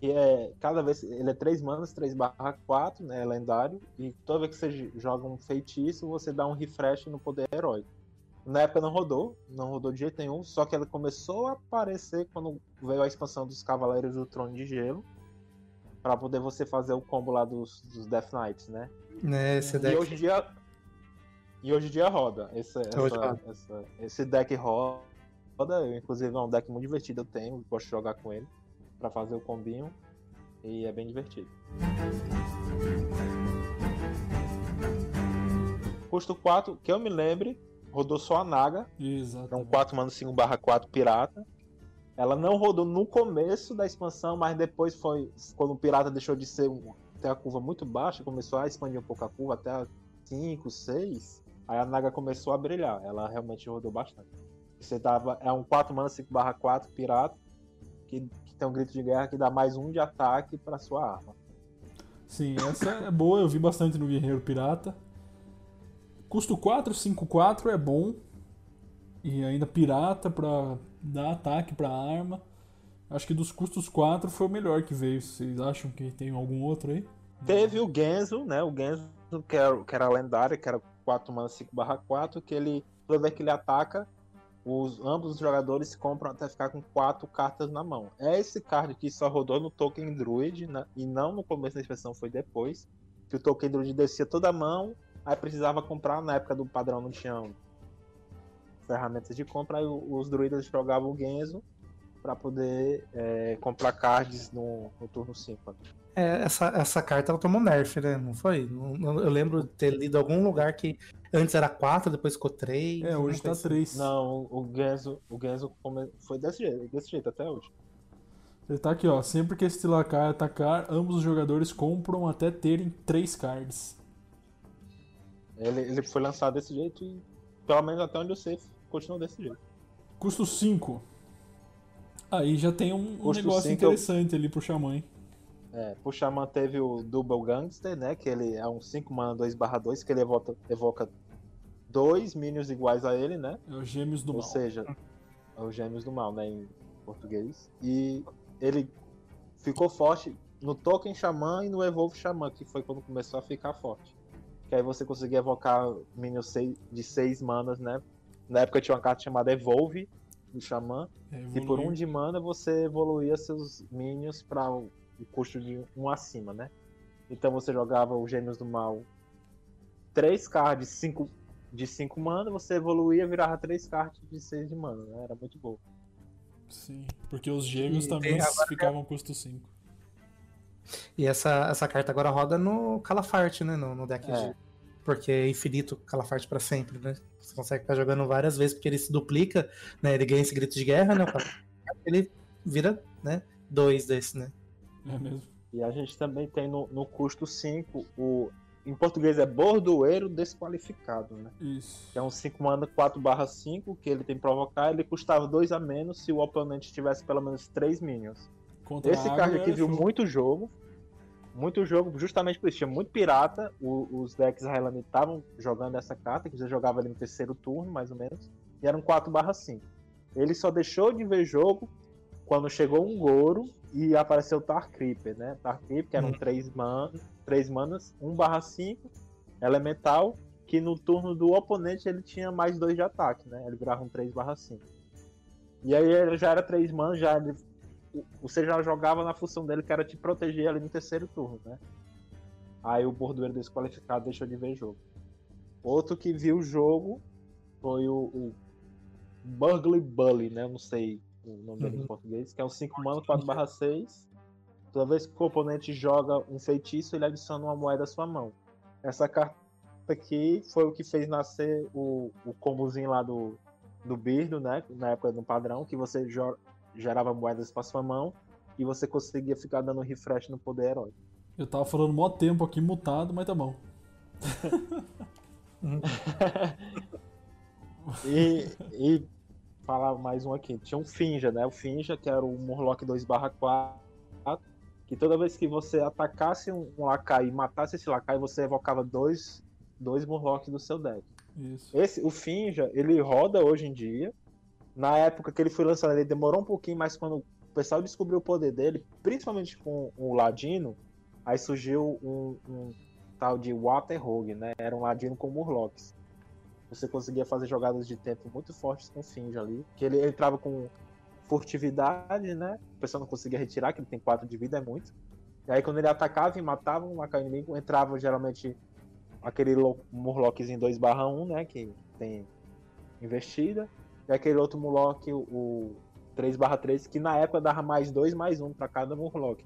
Que é. Cada vez. Ele é 3 manas, 3 barra 4, né? É lendário. E toda vez que você joga um feitiço, você dá um refresh no poder heróico. Na época não rodou, não rodou de jeito nenhum, só que ela começou a aparecer quando veio a expansão dos Cavaleiros do Trono de Gelo. Pra poder você fazer o combo lá dos, dos Death Knights, né? Né, esse E deck. hoje em dia. E hoje em dia roda. Esse, essa- essa- esse deck roda. Eu, inclusive, é um deck muito divertido. Eu tenho, de jogar com ele. Pra fazer o combinho. E é bem divertido. Custo 4, que eu me lembre, rodou só a Naga. É um Exatamente. 4 mana 5 barra 4 pirata. Ela não rodou no começo da expansão, mas depois foi. Quando o pirata deixou de ser ter a curva muito baixa, começou a expandir um pouco a curva até a 5, 6. Aí a Naga começou a brilhar. Ela realmente rodou bastante. Você dava. É um 4 mana 5 barra 4 pirata. Que, que tem um grito de guerra que dá mais um de ataque pra sua arma. Sim, essa é boa, eu vi bastante no Guerreiro Pirata. Custo 4, 5, 4 é bom. E ainda pirata pra dar ataque pra arma. Acho que dos custos 4 foi o melhor que veio. Vocês acham que tem algum outro aí? Teve o Genzo, né? O Genzo, que era, que era lendário, que era 4 mana 5 barra 4, que ele. Toda vez que ele ataca, os, ambos os jogadores compram até ficar com 4 cartas na mão. É esse card que só rodou no Token Druid, né, e não no começo da expressão, foi depois. Que o Token Druid descia toda a mão, aí precisava comprar, na época do padrão não tinham ferramentas de compra, aí os druidas jogavam o Genzo para poder é, comprar cards no, no turno 5. É, essa, essa carta ela tomou nerf, né? Não foi? Eu lembro de ter lido algum lugar que antes era 4, depois ficou 3. É, hoje tá 3. Não, o Genzo, o Genzo come- foi desse jeito, desse jeito até hoje. Ele tá aqui, ó. Sempre que esse Lakai atacar, ambos os jogadores compram até terem 3 cards. Ele, ele foi lançado desse jeito e, pelo menos até onde eu sei, continuou desse jeito. Custo 5. Aí já tem um, um negócio cinco, eu- interessante ali pro Xamã, hein? É, o Xamã teve o Double Gangster, né? Que ele é um 5 mana 2 barra 2, que ele evoca, evoca dois minions iguais a ele, né? É os Gêmeos do Ou Mal. seja, é os gêmeos do mal, né? Em português. E ele ficou forte no Token Xamã e no Evolve Xamã, que foi quando começou a ficar forte. Que aí você conseguia evocar minions de 6 manas, né? Na época tinha uma carta chamada Evolve do Xamã. É, E por um de mana você evoluía seus minions para o, o custo de um acima, né? Então você jogava os Gêmeos do Mal 3 cards cinco, de 5 mana, você evoluía virava 3 cards de 6 de mana, né? Era muito bom. Sim, porque os Gêmeos E também ficavam custo 5. E essa, essa carta agora roda no Calafarte, né? No, no deck É. de. Porque é infinito Calafarte pra sempre, né? Você consegue ficar jogando várias vezes, porque ele se duplica, né? Ele ganha esse grito de guerra, né? Ele vira, né? Dois desse, né? É mesmo? E a gente também tem no, no custo 5 o. Em português é bordoeiro desqualificado, né? Isso. Que é um 5 mana 4 barra 5, que ele tem provocar, ele custava 2 a menos se o oponente tivesse pelo menos 3 minions. Contra Esse card aqui viu muito jogo. Muito jogo, justamente por isso. Tinha muito pirata. O- os decks Highlander estavam jogando essa carta, que já jogava ali no terceiro turno, mais ou menos. E era um 4/5. Ele só deixou de ver jogo quando chegou um Goro e apareceu o Tar Creeper, né? Tar Creeper, que era um Hum. 3 man, três manas, 1/5, elemental, que no turno do oponente ele tinha mais 2 de ataque, né? Ele virava um 3/5. E aí ele já era 3 manas, já ele você já jogava na função dele que era te proteger ali no terceiro turno, né? Aí o bordoeiro desqualificado deixou de ver o jogo. Outro que viu o jogo foi o, o Burgley Bully, né? Eu não sei o nome dele Uhum. em português, que é um 5 mana 4/6. Toda vez que o oponente joga um feitiço, ele adiciona uma moeda à sua mão. Essa carta aqui foi o que fez nascer o, o combozinho lá do, do Birdo, né? Na época do padrão, que você gerava moedas para sua mão e você conseguia ficar dando refresh no poder heróico. Eu tava falando mó tempo aqui mutado, mas tá bom. E, e falar mais um aqui. Tinha um Finja, né? O Finja, que era o Murloc 2/4, que toda vez que você atacasse um, um Lakai e matasse esse Lakai, você evocava dois, dois Murlocs do seu deck. Isso. Esse, o Finja, ele roda hoje em dia. Na época que ele foi lançado, ele demorou um pouquinho, mas quando o pessoal descobriu o poder dele, principalmente com o Ladino, aí surgiu um, um tal de Water Rogue, né? Era um Ladino com Murlocs. Você conseguia fazer jogadas de tempo muito fortes com o Finja ali. Que ele entrava com furtividade, né? O pessoal não conseguia retirar, que ele tem 4 de vida, é muito. E aí quando ele atacava e matava um Lakai inimigo, entrava geralmente aquele lo- Murlocs em 2/1, né? Que tem investida. E aquele outro Murloc, o, o 3/3, que na época dava mais 2, mais 1 pra cada Murloc.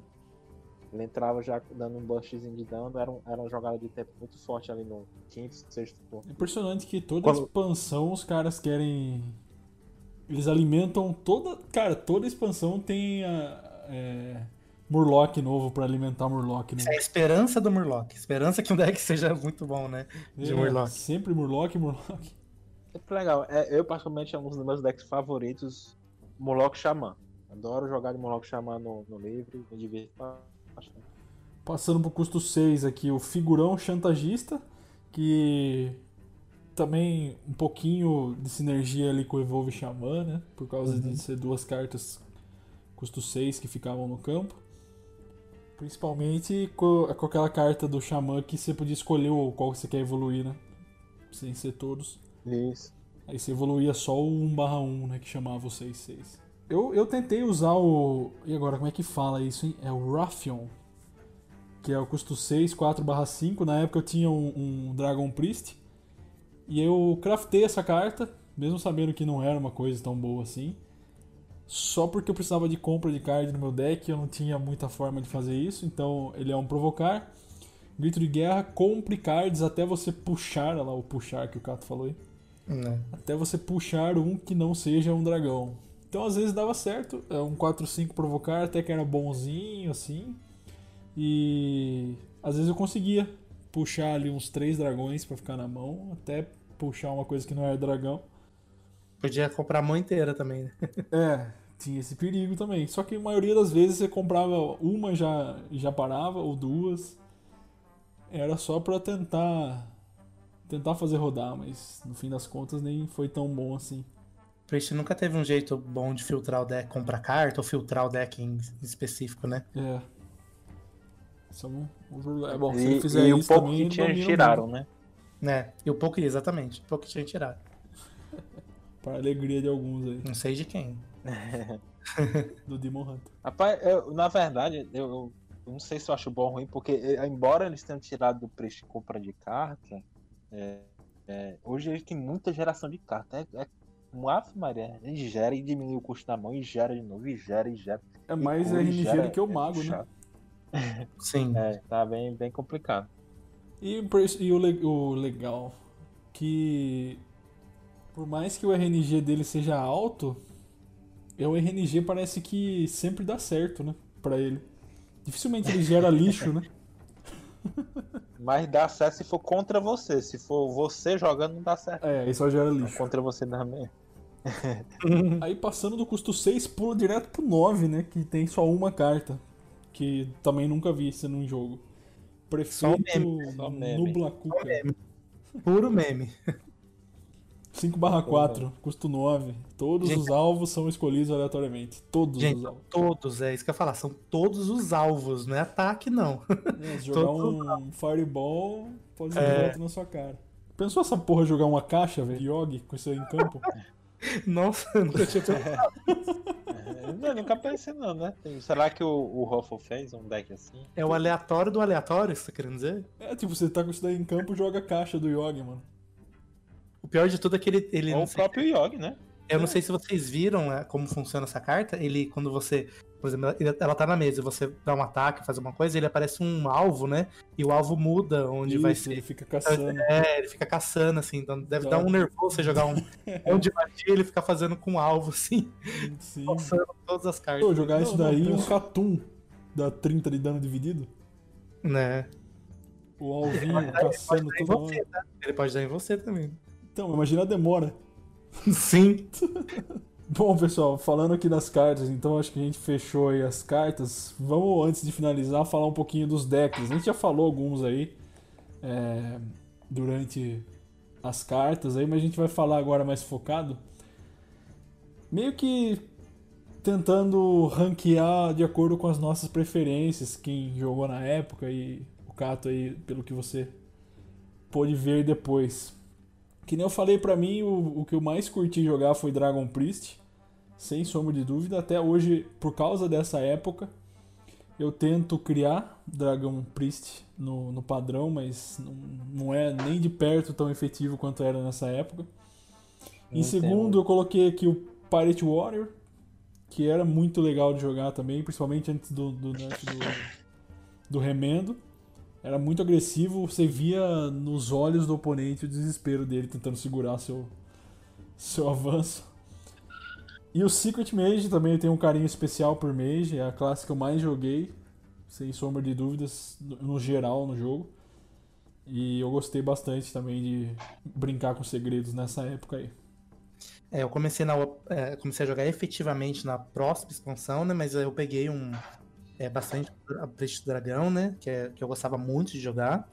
Ele entrava já dando um burstzinho de dano, era, um- era uma jogada de tempo muito forte ali no quinto, sexto turno. Impressionante que toda Quando- expansão os caras querem. Eles alimentam toda. Cara, toda expansão tem a, é, Murloc novo pra alimentar Murloc, né? É a esperança do Murloc. Esperança que um deck seja muito bom, né? De É, Murloc. Sempre Murloc, Murloc. Muito legal. É, eu, particularmente, é um dos meus decks favoritos, Murloc Xamã. Adoro jogar de Murloc Xamã no, no livro, me divirto bastante. Passando pro custo 6 aqui, o figurão chantagista, que também um pouquinho de sinergia ali com o Evolve Xamã, né? Por causa de ser duas cartas custo 6 que ficavam no campo. Principalmente com, com aquela carta do Xamã que você podia escolher o qual você quer evoluir, né? Sem ser todos. Isso. Aí você evoluía só o 1/1, né? Que chamava o 6-6. Eu, eu tentei usar o. E agora, como é que fala isso, hein? É o Raffion. Que é o custo 6, 4/5. Na época eu tinha um, um Dragon Priest. E eu craftei essa carta, mesmo sabendo que não era uma coisa tão boa assim. Só porque eu precisava de compra de card no meu deck, eu não tinha muita forma de fazer isso. Então ele é um provocar. Grito de guerra, compre cards até você puxar, olha lá o puxar que o Cato falou aí Né? até você puxar um que não seja um dragão. Então às vezes dava certo, é um 4-5 provocar, até que era bonzinho assim. E às vezes eu conseguia puxar ali uns três dragões pra ficar na mão, até puxar uma coisa que não era dragão. Podia comprar a mão inteira também, né? É, tinha esse perigo também. Só que a maioria das vezes você comprava uma já já parava ou duas. Era só pra tentar tentar fazer rodar, mas no fim das contas nem foi tão bom assim. Twitch nunca teve um jeito bom de filtrar o deck, comprar carta ou filtrar o deck em específico, né? É. Só um, um problema. É bom, se E, ele fizer e o isso pouco também, que tinha, o tiraram, né? Né? E o pouco, exatamente, o pouco que tinha tirado. Para a alegria de alguns aí, Não sei de quem. do Demon Hunter. Rapaz, eu- na verdade, eu, eu não sei se eu acho bom ou ruim, porque eh, embora eles tenham tirado do preço de compra de carta, é, é, hoje ele tem muita geração de carta. É, é um Ave Maria, ele gera e diminui o custo da mão, e gera de novo, e gera, e gera. É mais e RNG gera, do que o é mago, né? chato. Sim. É, tá bem, bem complicado. E, e o, o legal, que por mais que o RNG dele seja alto, é o RNG parece que sempre dá certo, né? Pra ele. Dificilmente ele gera lixo, né? Mas dá certo se for contra você. Se for você jogando, não dá certo. É, aí só gera lixo. Contra você dá mesmo. Aí passando do custo 6, pula direto pro 9, né? Que tem só uma carta. Que também nunca vi sendo um jogo. Só Prefeito meme, só meme. Nubla Cuca. Puro meme. 5 barra 4, custo 9. Todos Gente- os alvos são escolhidos aleatoriamente. Todos Gente, os alvos. todos, é isso que eu ia falar. São todos os alvos, não é ataque, não. É, se jogar todos um Fireball, pode ser É. direto na sua cara. Pensou essa porra jogar uma caixa, velho? Yogi, com isso aí em campo? Nossa, nunca tinha pensado. Não, eu nunca pensei não, né? Será que o, o Ruffle fez um deck assim? É o aleatório do aleatório, você tá querendo dizer? É, tipo, você tá com isso daí em campo, joga a caixa do Yogi, mano. O pior de tudo é que ele. ele Ou o próprio Yogi, né? eu não sei se vocês viram é, como funciona essa carta. Ele, quando você. Por exemplo, ela- ela tá na mesa e você dá um ataque, faz alguma coisa, ele aparece um alvo, né? E o alvo muda onde vai Isso, ser. ele fica caçando. É, ele fica caçando, assim, então deve dar um nervoso você jogar um onde magia ele fica fazendo com um alvo, assim, Sim. passando todas as cartas. Pô, jogar isso não, daí e não. um Catum dá 30 de dano dividido. Né? O alvinho caçando você, hora. tá? Ele pode dar em você também. Então, imagina a demora. Sim. Bom, pessoal, falando aqui das cartas, então acho que a gente fechou aí as cartas. Vamos, antes de finalizar, falar um pouquinho dos decks. A gente já falou alguns aí é, durante as cartas aí, mas a gente vai falar agora mais focado. Meio que tentando ranquear de acordo com as nossas preferências, quem jogou na época e o Cato aí, pelo que você pôde ver depois. Que nem eu falei pra mim, o, o que eu mais curti jogar foi Dragon Priest, sem sombra de dúvida. Até hoje, por causa dessa época, eu tento criar Dragon Priest no, no padrão, mas não, não é nem de perto tão efetivo quanto era nessa época. Em Entendo. segundo, eu coloquei aqui o Pirate Warrior, que era muito legal de jogar também, principalmente antes do, do do, do remendo. Era muito agressivo, você via nos olhos do oponente o desespero dele tentando segurar seu, seu avanço. E o Secret Mage também tem um carinho especial por Mage, é a classe que eu mais joguei, sem sombra de dúvidas, no, geral no jogo. E eu gostei bastante também de brincar com segredos nessa época aí. É, eu comecei, na, é, comecei a jogar efetivamente na próxima expansão, né? Mas eu peguei um. É, bastante a Priest Dragão, né? Que, é, que eu gostava muito de jogar.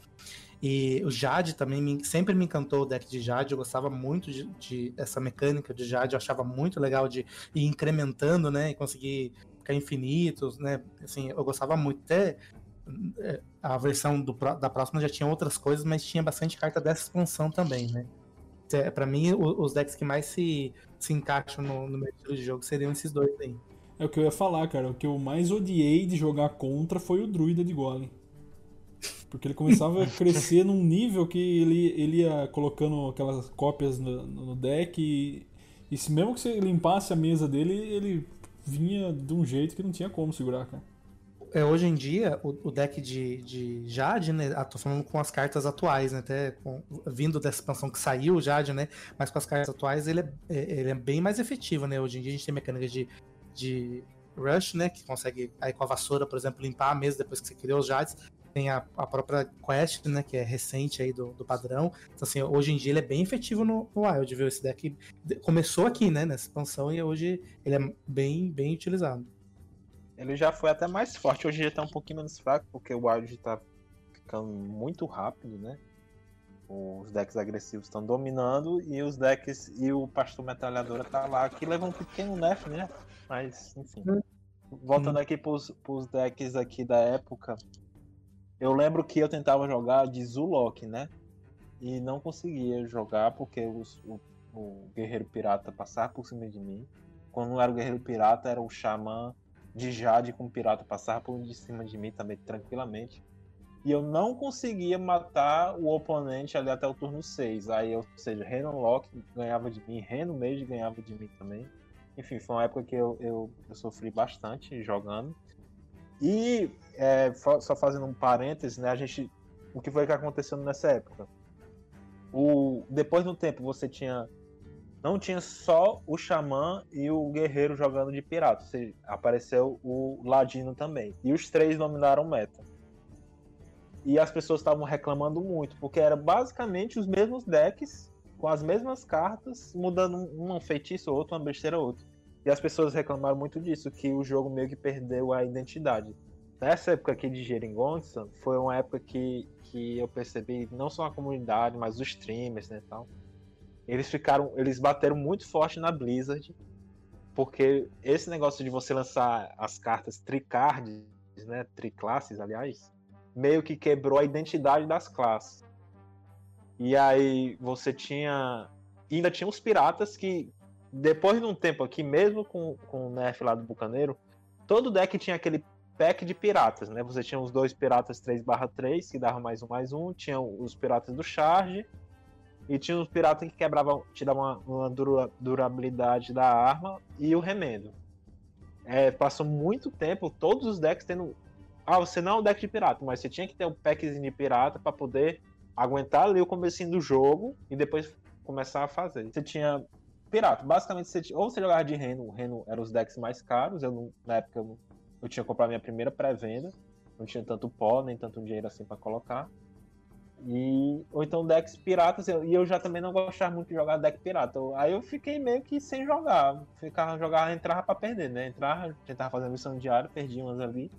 E o Jade também me- sempre me encantou o deck de Jade. Eu gostava muito de, de essa mecânica de Jade. Eu achava muito legal de ir incrementando, né? E conseguir ficar infinitos, né? Assim, eu gostava muito. Até é, a versão do, da próxima já tinha outras coisas, mas tinha bastante carta dessa expansão também, né? Pra mim, os decks que mais se, se encaixam no, no meu estilo de jogo seriam esses dois aí. É o que eu ia falar, cara. O que eu mais odiei de jogar contra foi o Druida de Golem. Porque ele começava a crescer num nível que ele, ele ia colocando aquelas cópias no, no deck e, e se mesmo que você limpasse a mesa dele, ele vinha de um jeito que não tinha como segurar, cara. É, hoje em dia, o, o deck de, de Jade, né? Ah, tô falando com as cartas atuais, né? Até com- vindo dessa expansão que saiu Jade, né? Mas com as cartas atuais, ele é, é- ele é bem mais efetivo, né? Hoje em dia a gente tem mecânicas de, de Rush, né? Que consegue, aí com a vassoura, por exemplo, limpar a mesa depois que você criou os Jades. Tem a, a própria Quest, né? Que é recente aí do, do padrão. Então, assim, hoje em dia ele é bem efetivo no, no Wild, viu? Esse deck de- começou aqui, né? Nessa expansão e hoje ele é bem, bem utilizado. Ele já foi até mais forte. Hoje dia tá um pouquinho menos fraco, porque o Wild tá ficando muito rápido, né? Os decks agressivos estão dominando e os decks e o Pastor Metralhadora tá lá, que leva um pequeno nerf, né? Mas, enfim. Voltando aqui pros, pros decks aqui da época, eu lembro que eu tentava jogar de Zulok, né? E não conseguia jogar porque os- o, o Guerreiro Pirata passava por cima de mim. Quando não era o Guerreiro Pirata, era o Xamã de Jade com o Pirata passava por cima de mim também tranquilamente. E eu não conseguia matar o oponente ali até o turno 6. Aí, ou seja, Renan Locke ganhava de mim, Reno Mage ganhava de mim também. Enfim, foi uma época que eu, eu, eu sofri bastante jogando. E é, só fazendo um parênteses, né? A gente. O que foi que aconteceu nessa época? O, depois do tempo você tinha. Não tinha só o Xamã e o Guerreiro jogando de pirata. Apareceu o Ladino também. E os três dominaram meta. E as pessoas estavam reclamando muito, porque era basicamente os mesmos decks, com as mesmas cartas, mudando um um feitiço ou outro, uma besteira ou outra. E as pessoas reclamaram muito disso, que o jogo meio que perdeu a identidade. Nessa época aqui de Geringonça, foi uma época que, que eu percebi, não só a comunidade, mas os streamers né, tal, eles ficaram, eles bateram muito forte na Blizzard, porque esse negócio de você lançar as cartas tricards, né, triclasses, aliás, meio que quebrou a identidade das classes. E aí você tinha, ainda tinha os piratas que depois de um tempo aqui, mesmo com, com o nerf lá do Bucaneiro, todo deck tinha aquele pack de piratas, né? Você tinha os dois piratas 3/3, que dava mais um mais um, tinha os piratas do charge, e tinha os piratas que quebravam, te davam uma, uma dura- durabilidade da arma, e o remendo. É, passou muito tempo, todos os decks tendo. Ah, você não é um deck de pirata, mas você tinha que ter um packzinho de pirata para poder aguentar ali o comecinho do jogo e depois começar a fazer. Você tinha pirata, basicamente você tinha- ou você jogava de Reno, o Reno eram os decks mais caros, eu não- na época eu, eu tinha comprado minha primeira pré-venda, não tinha tanto pó, nem tanto dinheiro assim para colocar. E, ou então decks piratas, e eu já também não gostava muito de jogar deck pirata. Aí eu fiquei meio que sem jogar. Ficava jogar, entrava pra perder, né? Entrava, tentava fazer missão diária, perdia umas ali.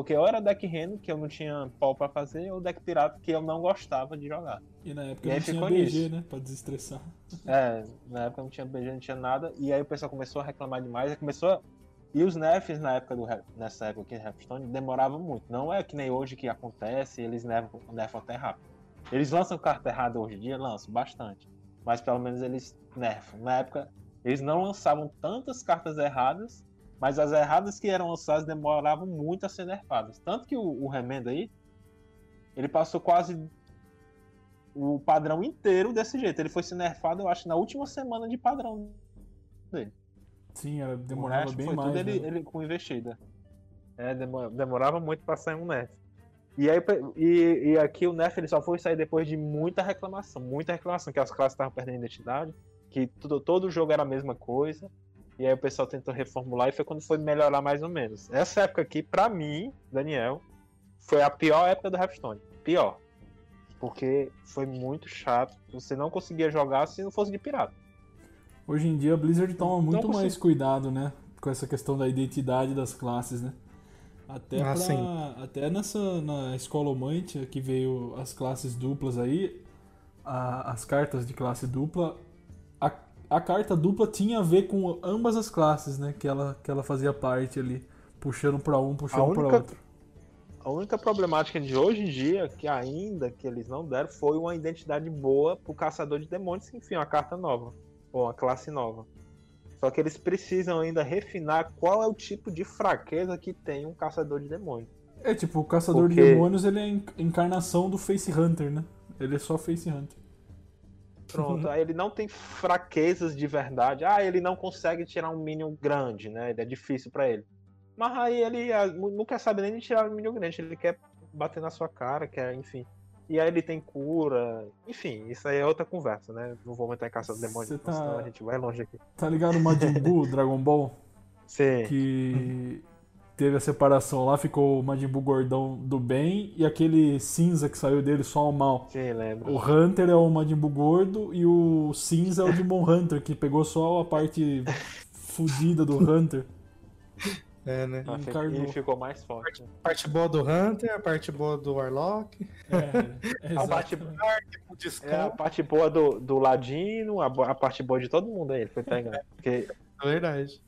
Porque ou era deck reno, que eu não tinha pau pra fazer, ou deck pirata, que eu não gostava de jogar. E na época E não tinha BG, nisso. né? Pra desestressar. É, na época não tinha BG, não tinha nada. E aí o pessoal começou a reclamar demais. Começou a... E os nerfs na época do nessa época aqui de Hearthstone demoravam muito. Não é que nem hoje que acontece, eles nerfam, nerfam até rápido. Eles lançam carta errada hoje em dia? Lançam bastante. Mas pelo menos eles nerfam. Na época, eles não lançavam tantas cartas erradas, mas as erradas que eram lançadas demoravam muito a ser nerfadas. Tanto que o, o remendo aí, ele passou quase o padrão inteiro desse jeito. Ele foi se nerfado, eu acho, na última semana de padrão dele. Sim, era, demorava resto bem foi mais. tudo ele, né? ele com investida. É, demo- demorava muito pra sair um nerf. E, aí, e, e aqui o nerf ele só foi sair depois de muita reclamação. Muita reclamação, que as classes estavam perdendo identidade, que tudo, todo jogo era a mesma coisa. E aí o pessoal tentou reformular e foi quando foi melhorar mais ou menos. Essa época aqui, pra mim, Daniel, foi a pior época do Hearthstone. Pior. Porque foi muito chato. Você não conseguia jogar se não fosse de pirata. Hoje em dia a Blizzard toma muito mais cuidado, né? Com essa questão da identidade das classes, né? Até, Ah, pra- até nessa na escolomante que veio as classes duplas aí, a- as cartas de classe dupla, a, carta dupla tinha a ver com ambas as classes, né? Que ela, que ela fazia parte ali, puxando pra um, puxando pra única- outro. A única problemática de hoje em dia, que ainda que eles não deram, foi uma identidade boa pro caçador de demônios, enfim, uma carta nova. Ou uma classe nova. Só que eles precisam ainda refinar qual é o tipo de fraqueza que tem um caçador de demônios. É tipo, o caçador de Porque- demônios ele é a en- encarnação do Face Hunter, né? Ele é só Face Hunter. Pronto, aí ele não tem fraquezas de verdade. Ah, ele não consegue tirar um minion grande, né? Ele é difícil pra ele. Mas aí ele ah, não quer saber nem de tirar um minion grande, ele quer bater na sua cara, quer, enfim. E aí ele tem cura. Enfim, isso aí é outra conversa, né? Não vou entrar em caça do demônio, tá- senão a gente vai longe aqui. Tá ligado o Majin Buu, Dragon Ball? Sim. que teve a separação lá, ficou o Majin Buu gordão do bem e aquele cinza que saiu dele só o mal. Sim, lembro. O Hunter é o Majin Buu gordo e o cinza é o Demon Hunter, que pegou só a parte fudida do Hunter. É, né? Ah, fi- encarnou. E ficou mais forte. Parte boa do Hunter, a parte boa do Warlock. É, é A parte, O é a parte boa do, do Ladino, a, a parte boa de todo mundo aí, ele foi pegando. Porque É verdade.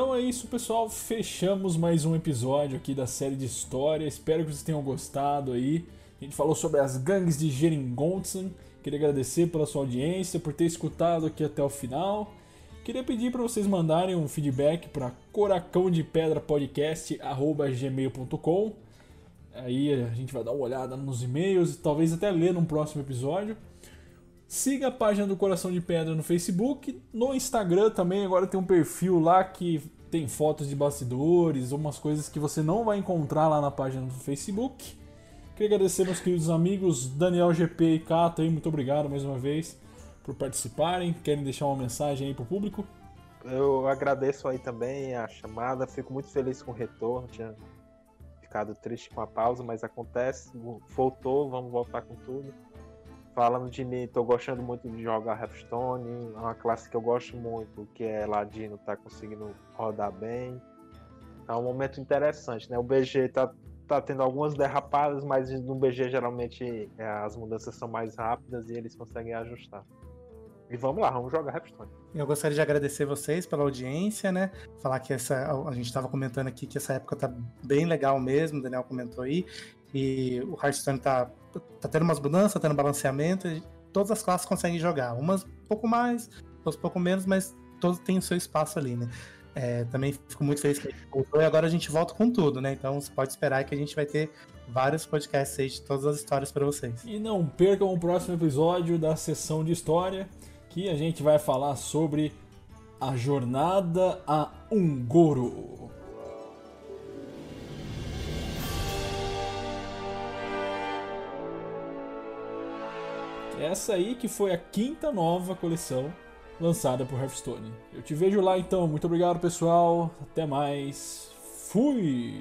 Então é isso, pessoal. Fechamos mais um episódio aqui da série de história. Espero que vocês tenham gostado aí. A gente falou sobre as gangues de Geringontzen. Queria agradecer pela sua audiência, por ter escutado aqui até o final. Queria pedir para vocês mandarem um feedback para coracão de pedra. Aí a gente vai dar uma olhada nos e-mails e talvez até ler num próximo episódio. Siga a página do Coração de Pedra no Facebook, no Instagram também. Agora tem um perfil lá que tem fotos de bastidores, umas coisas que você não vai encontrar lá na página do Facebook. Queria agradecer meus queridos amigos Daniel GP e Cato aí, muito obrigado mais uma vez por participarem. Querem deixar uma mensagem aí pro público? Eu agradeço aí também a chamada, fico muito feliz com o retorno. Tinha ficado triste com a pausa, mas acontece, voltou, vamos voltar com tudo. Falando de mim, tô gostando muito de jogar Hearthstone, é uma classe que eu gosto muito, que é Ladino, tá conseguindo rodar bem. É um momento interessante, né? O BG tá, tá tendo algumas derrapadas, mas no BG geralmente é, as mudanças são mais rápidas e eles conseguem ajustar. E vamos lá, vamos jogar Hearthstone. Eu gostaria de agradecer vocês pela audiência, né? Falar que essa. A gente estava comentando aqui que essa época tá bem legal mesmo, o Daniel comentou aí. E o Hearthstone tá, tá tendo umas mudanças, tá tendo balanceamento. Todas as classes conseguem jogar. Umas um pouco mais, outras um pouco menos, mas todos têm o seu espaço ali, né? É, também fico muito feliz que a gente voltou e agora a gente volta com tudo, né? Então você pode esperar que a gente vai ter vários podcasts aí de todas as histórias para vocês. E não percam o próximo episódio da sessão de história, que a gente vai falar sobre a jornada a Ungoro. Essa aí que foi a quinta nova coleção lançada por Hearthstone. Eu te vejo lá então. Muito obrigado, pessoal. Até mais. Fui!